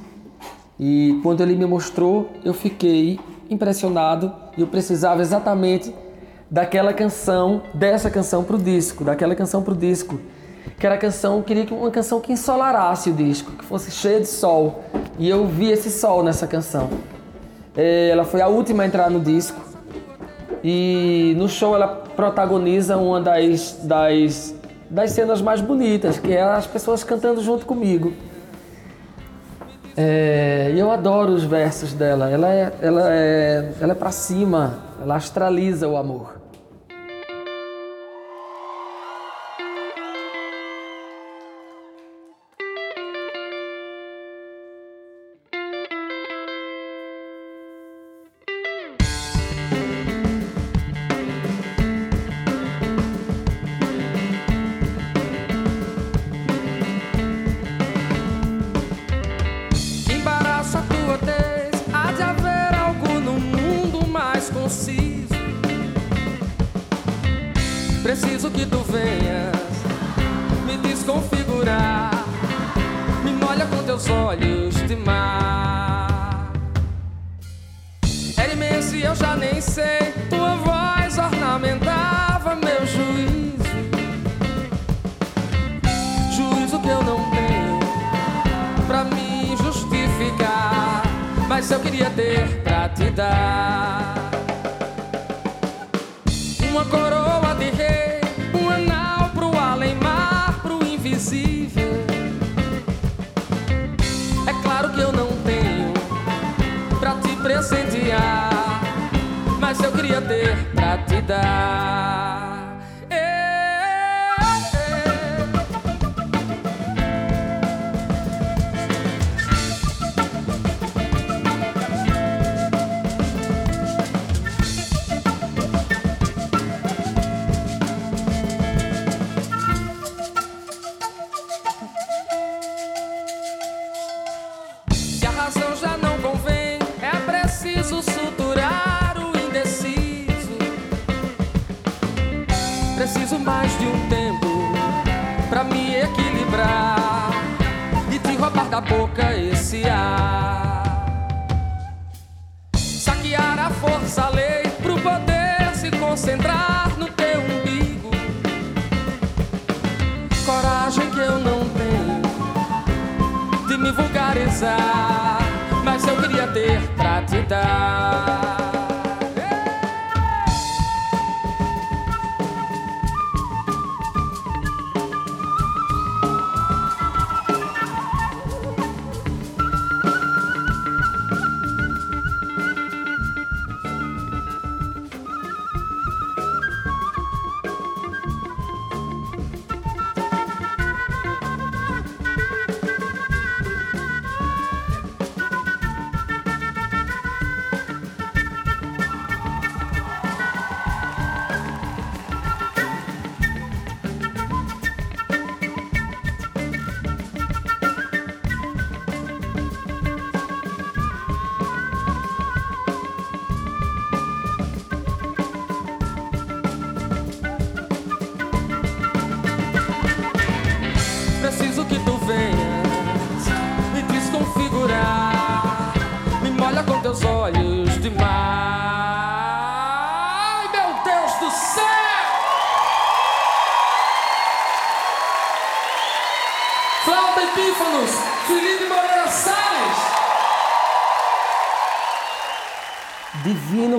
E quando ele me mostrou, eu fiquei impressionado e eu precisava exatamente daquela canção, dessa canção pro disco, daquela canção pro disco. Que era a canção, eu queria que uma canção que ensolarasse o disco, que fosse cheia de sol. E eu vi esse sol nessa canção. É, Ela foi a última a entrar no disco. E no show ela protagoniza uma das, das, das cenas mais bonitas, que é as pessoas cantando junto comigo. É, eu adoro os versos dela. Ela é, ela é, ela é pra cima, ela astraliza o amor. Ter pra te dar.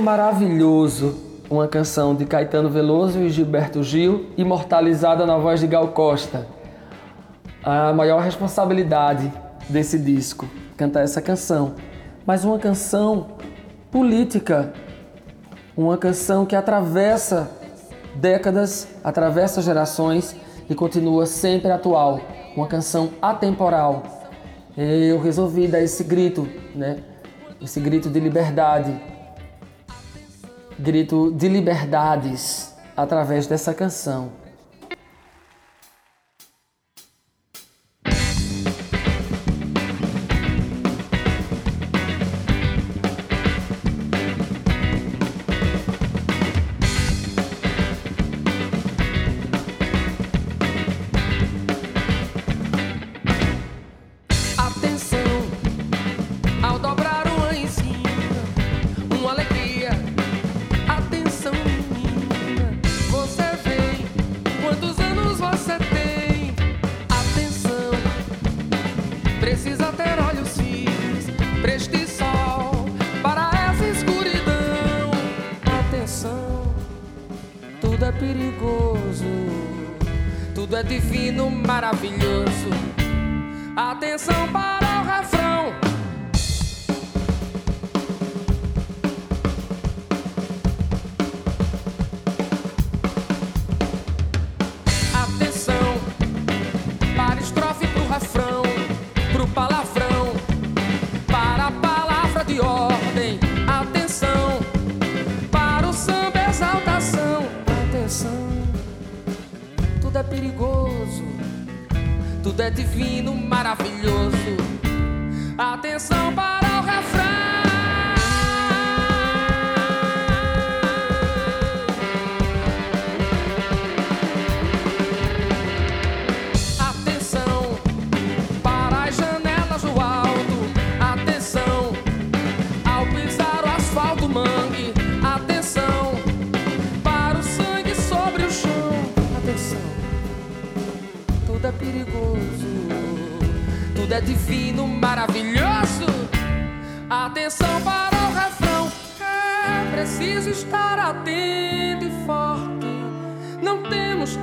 Maravilhoso, uma canção de Caetano Veloso e Gilberto Gil, imortalizada na voz de Gal Costa. A maior responsabilidade desse disco, cantar essa canção. Mas uma canção política, uma canção que atravessa décadas, atravessa gerações e continua sempre atual, uma canção atemporal. Eu resolvi dar esse grito, né? Esse grito de liberdade grito de liberdades através dessa canção.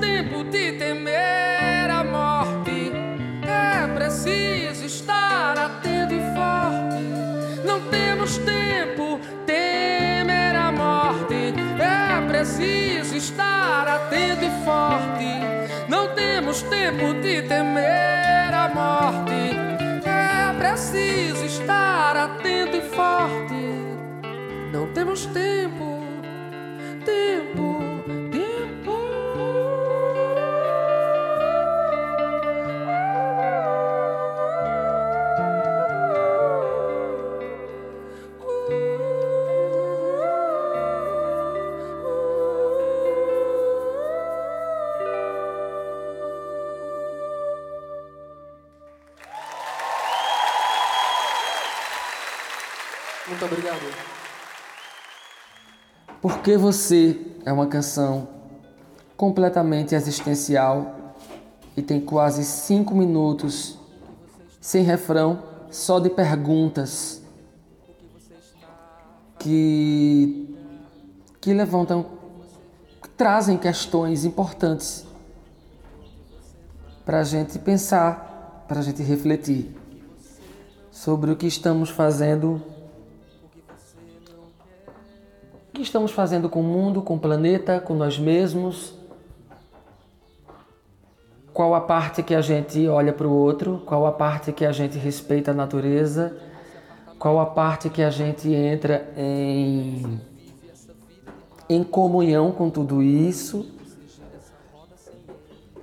tempo de temer a morte. É preciso estar atento e forte. Não temos tempo temer a morte. É preciso estar atento e forte. Não temos tempo de temer a morte. É preciso estar atento e forte. Não temos tempo, tempo Porque você é uma canção completamente existencial e tem quase cinco minutos sem refrão, só de perguntas que que levantam, que trazem questões importantes para a gente pensar, para a gente refletir sobre o que estamos fazendo o que estamos fazendo com o mundo, com o planeta, com nós mesmos? Qual a parte que a gente olha para o outro? Qual a parte que a gente respeita a natureza? Qual a parte que a gente entra em, em comunhão com tudo isso?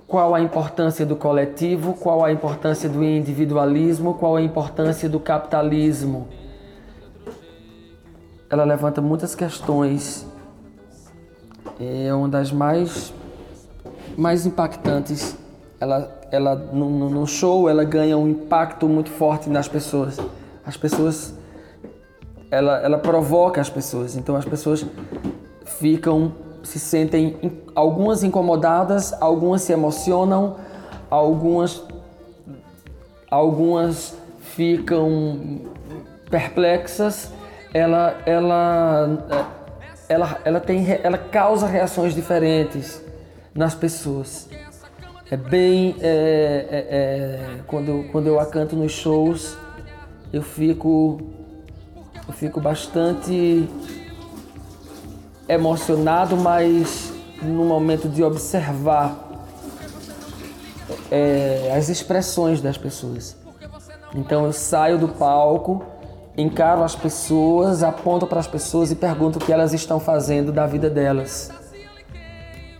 Qual a importância do coletivo? Qual a importância do individualismo? Qual a importância do capitalismo? Ela levanta muitas questões. É uma das mais mais impactantes. Ela, ela no, no show ela ganha um impacto muito forte nas pessoas. As pessoas ela, ela provoca as pessoas. Então as pessoas ficam se sentem algumas incomodadas, algumas se emocionam, algumas algumas ficam perplexas ela, ela, ela, ela, tem, ela causa reações diferentes nas pessoas. É bem. É, é, é, quando, eu, quando eu a canto nos shows, eu fico. Eu fico bastante emocionado, mas no momento de observar é, as expressões das pessoas. Então eu saio do palco encaro as pessoas, aponto para as pessoas e pergunto o que elas estão fazendo da vida delas.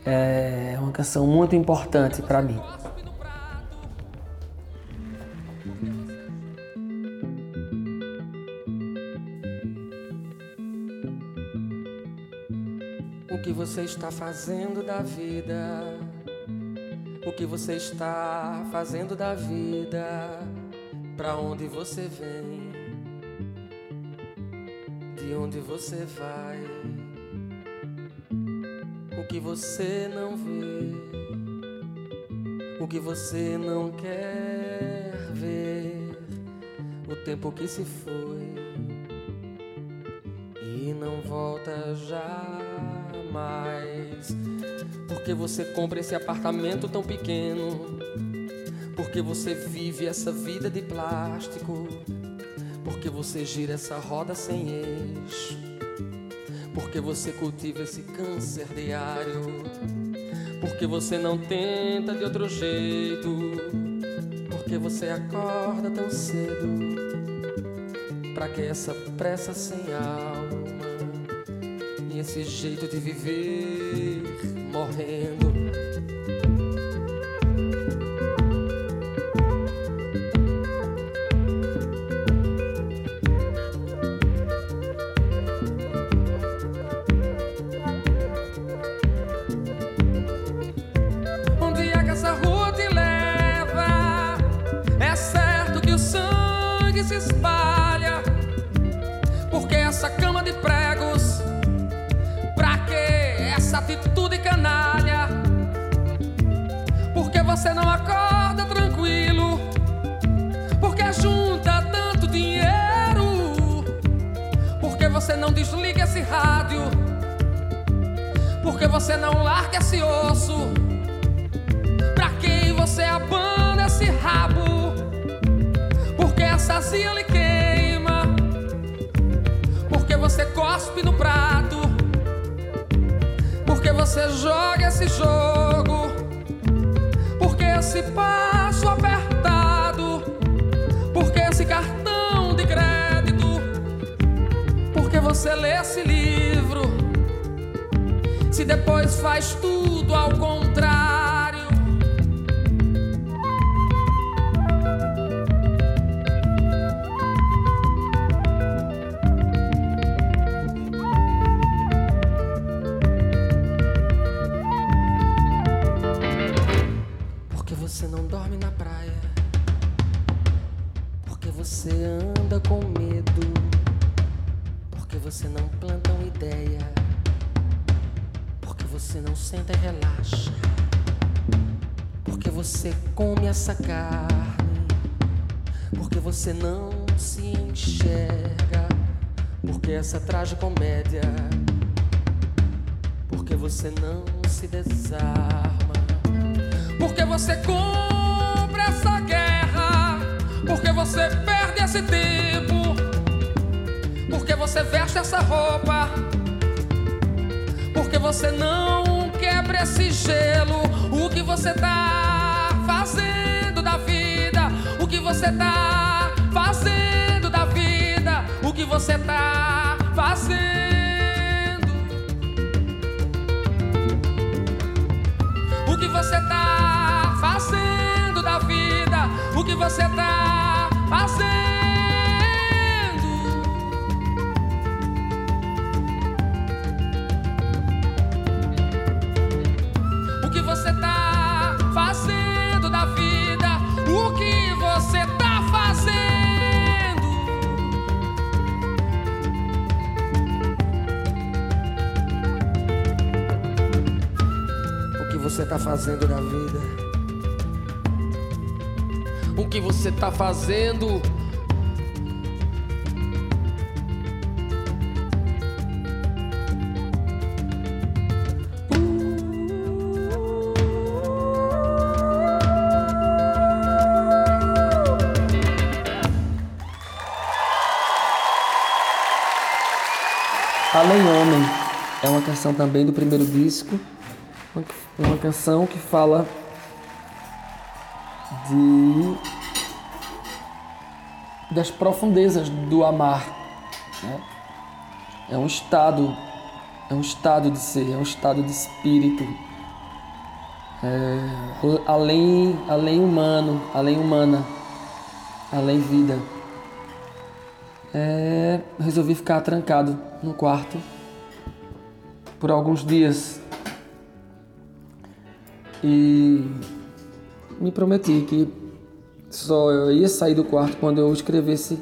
É uma canção muito importante para mim. O que você está fazendo da vida? O que você está fazendo da vida? Para onde você vem? De onde você vai, o que você não vê, o que você não quer ver, o tempo que se foi e não volta jamais. Porque você compra esse apartamento tão pequeno? Porque você vive essa vida de plástico? Porque você gira essa roda sem eixo. Porque você cultiva esse câncer diário. Porque você não tenta de outro jeito. Porque você acorda tão cedo. Pra que essa pressa sem alma? E esse jeito de viver morrendo. Você não acorda tranquilo? Porque junta tanto dinheiro? Porque você não desliga esse rádio? Porque você não larga esse osso? Pra quem você abana esse rabo? Porque a sazia lhe queima? Porque você cospe no prato? Porque você joga esse jogo? Esse passo apertado? Por que esse cartão de crédito? Por que você lê esse livro? Se depois faz tudo ao contrário. Porque você não dorme na praia? Porque você anda com medo? Porque você não planta uma ideia? Porque você não senta e relaxa? Porque você come essa carne? Porque você não se enxerga? Porque essa tragicomédia? Porque você não se desarma? Você compra essa guerra? Porque você perde esse tempo? Porque você veste essa roupa? Porque você não quebra esse gelo? O que você tá fazendo da vida? O que você tá fazendo da vida? O que você tá fazendo? O que você tá? O que você tá fazendo? O que você tá fazendo da vida? O que você tá fazendo? O que você tá fazendo da vida? Você tá fazendo? Além Homem é uma canção também do primeiro disco, uma, canção que fala de das profundezas do amar. né? É um estado, é um estado de ser, é um estado de espírito, é, além, além humano, além humana, além vida. É, resolvi ficar trancado no quarto por alguns dias e me prometi que só eu ia sair do quarto quando eu escrevesse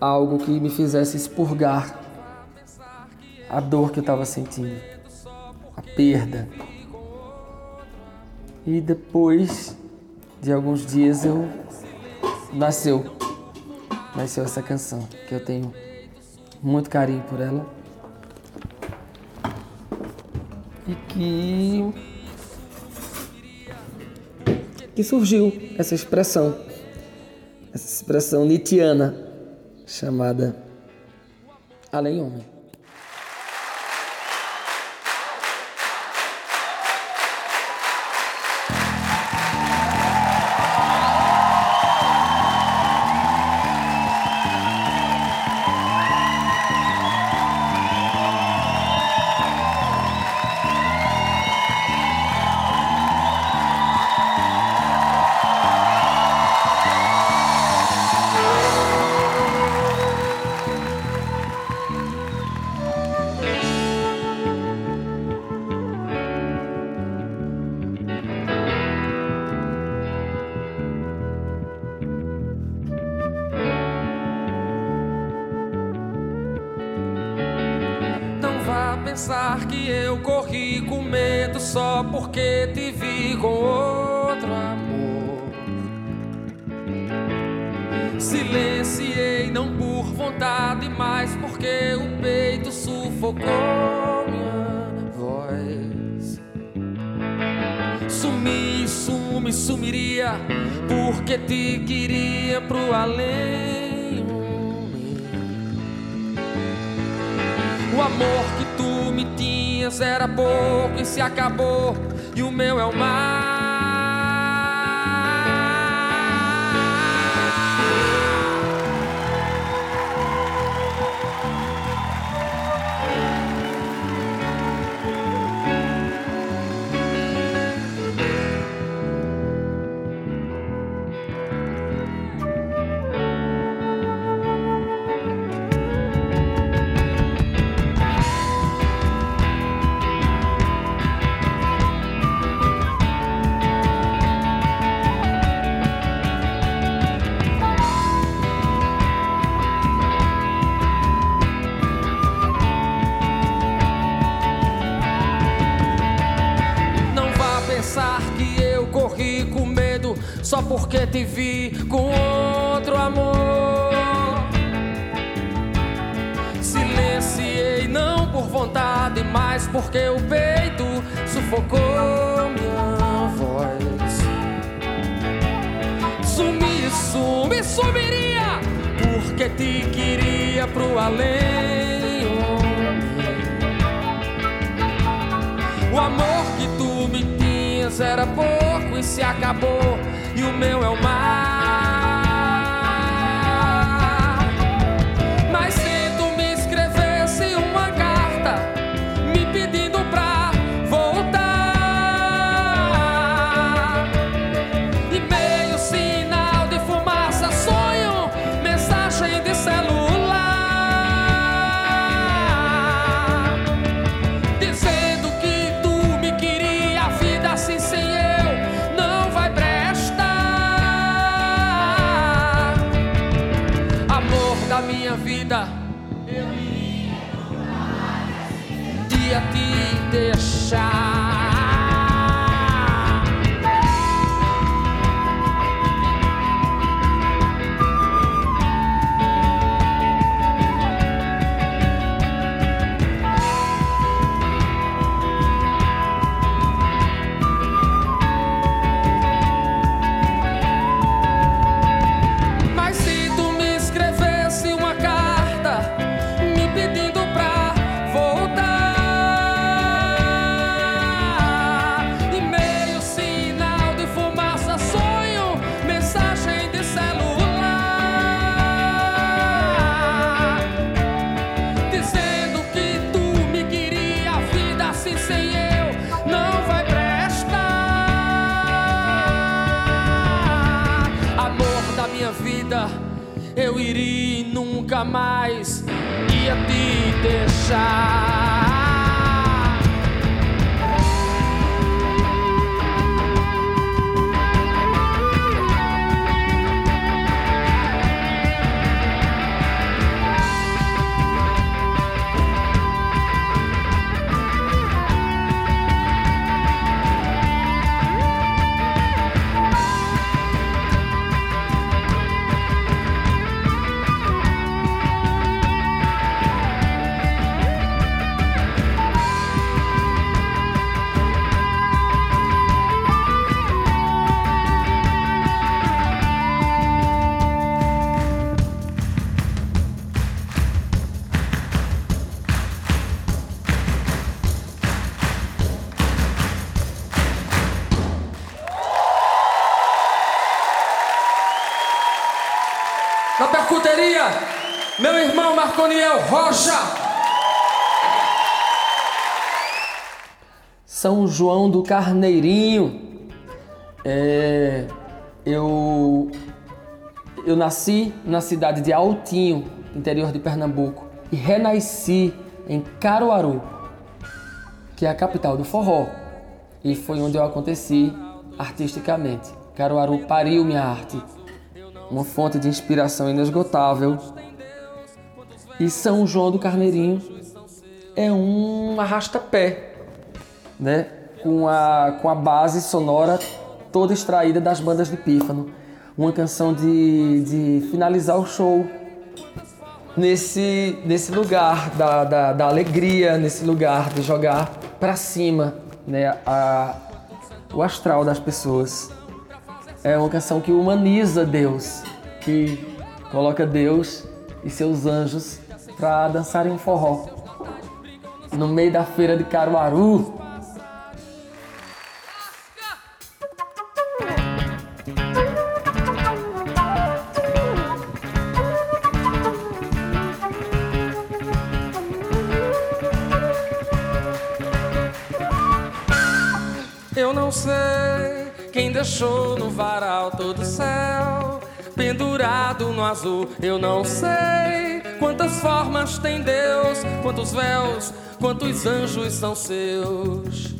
algo que me fizesse expurgar a dor que eu estava sentindo, a perda. E depois de alguns dias eu nasceu nasceu essa canção, que eu tenho muito carinho por ela. E que. Que surgiu essa expressão, essa expressão nietzschiana, chamada Além Homem. Rocha. São João do Carneirinho. É, eu, eu nasci na cidade de Altinho, interior de Pernambuco, e renasci em Caruaru, que é a capital do forró, e foi onde eu aconteci artisticamente. Caruaru pariu minha arte, uma fonte de inspiração inesgotável e São João do Carneirinho é um arrasta-pé, né? Com a, com a base sonora toda extraída das bandas de Pífano. Uma canção de, de finalizar o show nesse, nesse lugar da, da, da alegria, nesse lugar de jogar para cima né? a, o astral das pessoas. É uma canção que humaniza Deus, que coloca Deus e seus anjos para dançarem um forró. no meio da feira de Caruaru. Eu não sei quem deixou no varal todo o céu pendurado no azul. Eu não sei quantas formas tem Deus, quantos véus, quantos anjos são seus.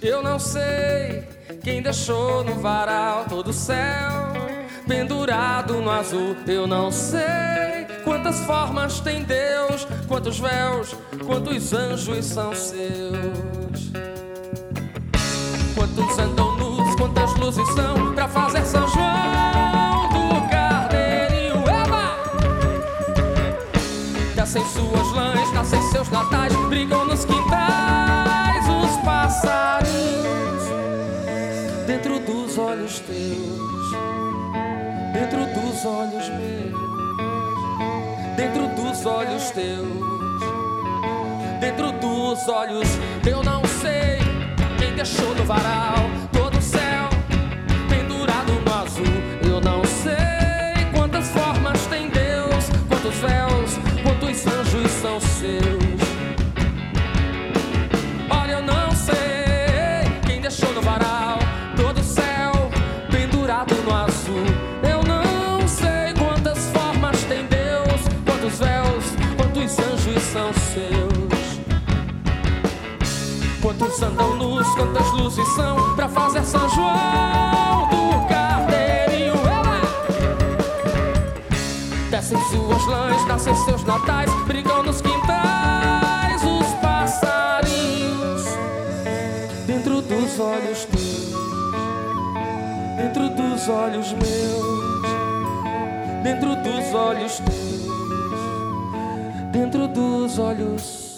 Eu não sei quem deixou no varal todo o céu pendurado no azul. Eu não sei quantas formas tem Deus, quantos véus, quantos anjos são seus. Quantos andam quantas luzes são pra fazer São João do Carneirinho. Eba! Descem suas lãs, nascem seus natais, brigam nos quintais os passarinhos. Dentro dos olhos teus, dentro dos olhos meus, dentro dos olhos teus, dentro dos olhos, eu não sei quem deixou no varal Quantos andam nus, quantas luzes são pra fazer São João do Carneirinho? Ela! Descem suas lãs, nascem seus natais, brincam nos quintais os passarinhos. Dentro dos olhos teus, dentro dos olhos meus, dentro dos olhos teus, dentro dos olhos.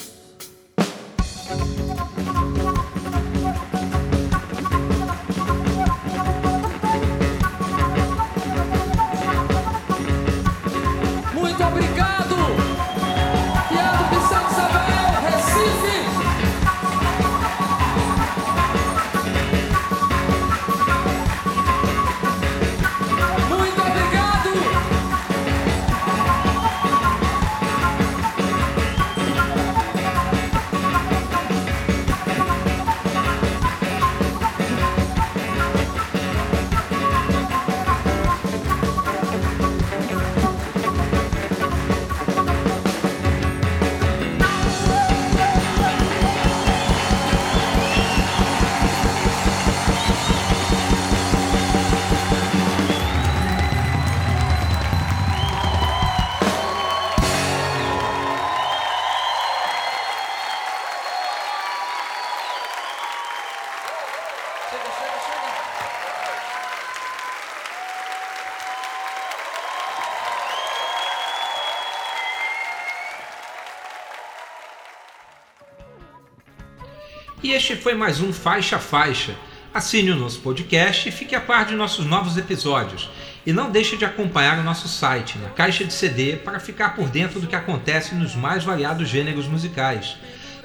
Este foi mais um Faixa Faixa. Assine o nosso podcast e fique a par de nossos novos episódios. E não deixe de acompanhar o nosso site, na caixa de CD, para ficar por dentro do que acontece nos mais variados gêneros musicais.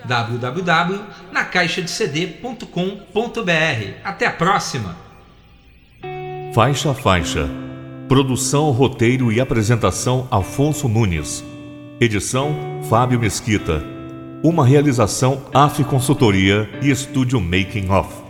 www.nacaixadecd.com.br. Até a próxima! Faixa Faixa. Produção, roteiro e apresentação Afonso Nunes. Edição Fábio Mesquita. Uma realização AF Consultoria e Estúdio Making Off.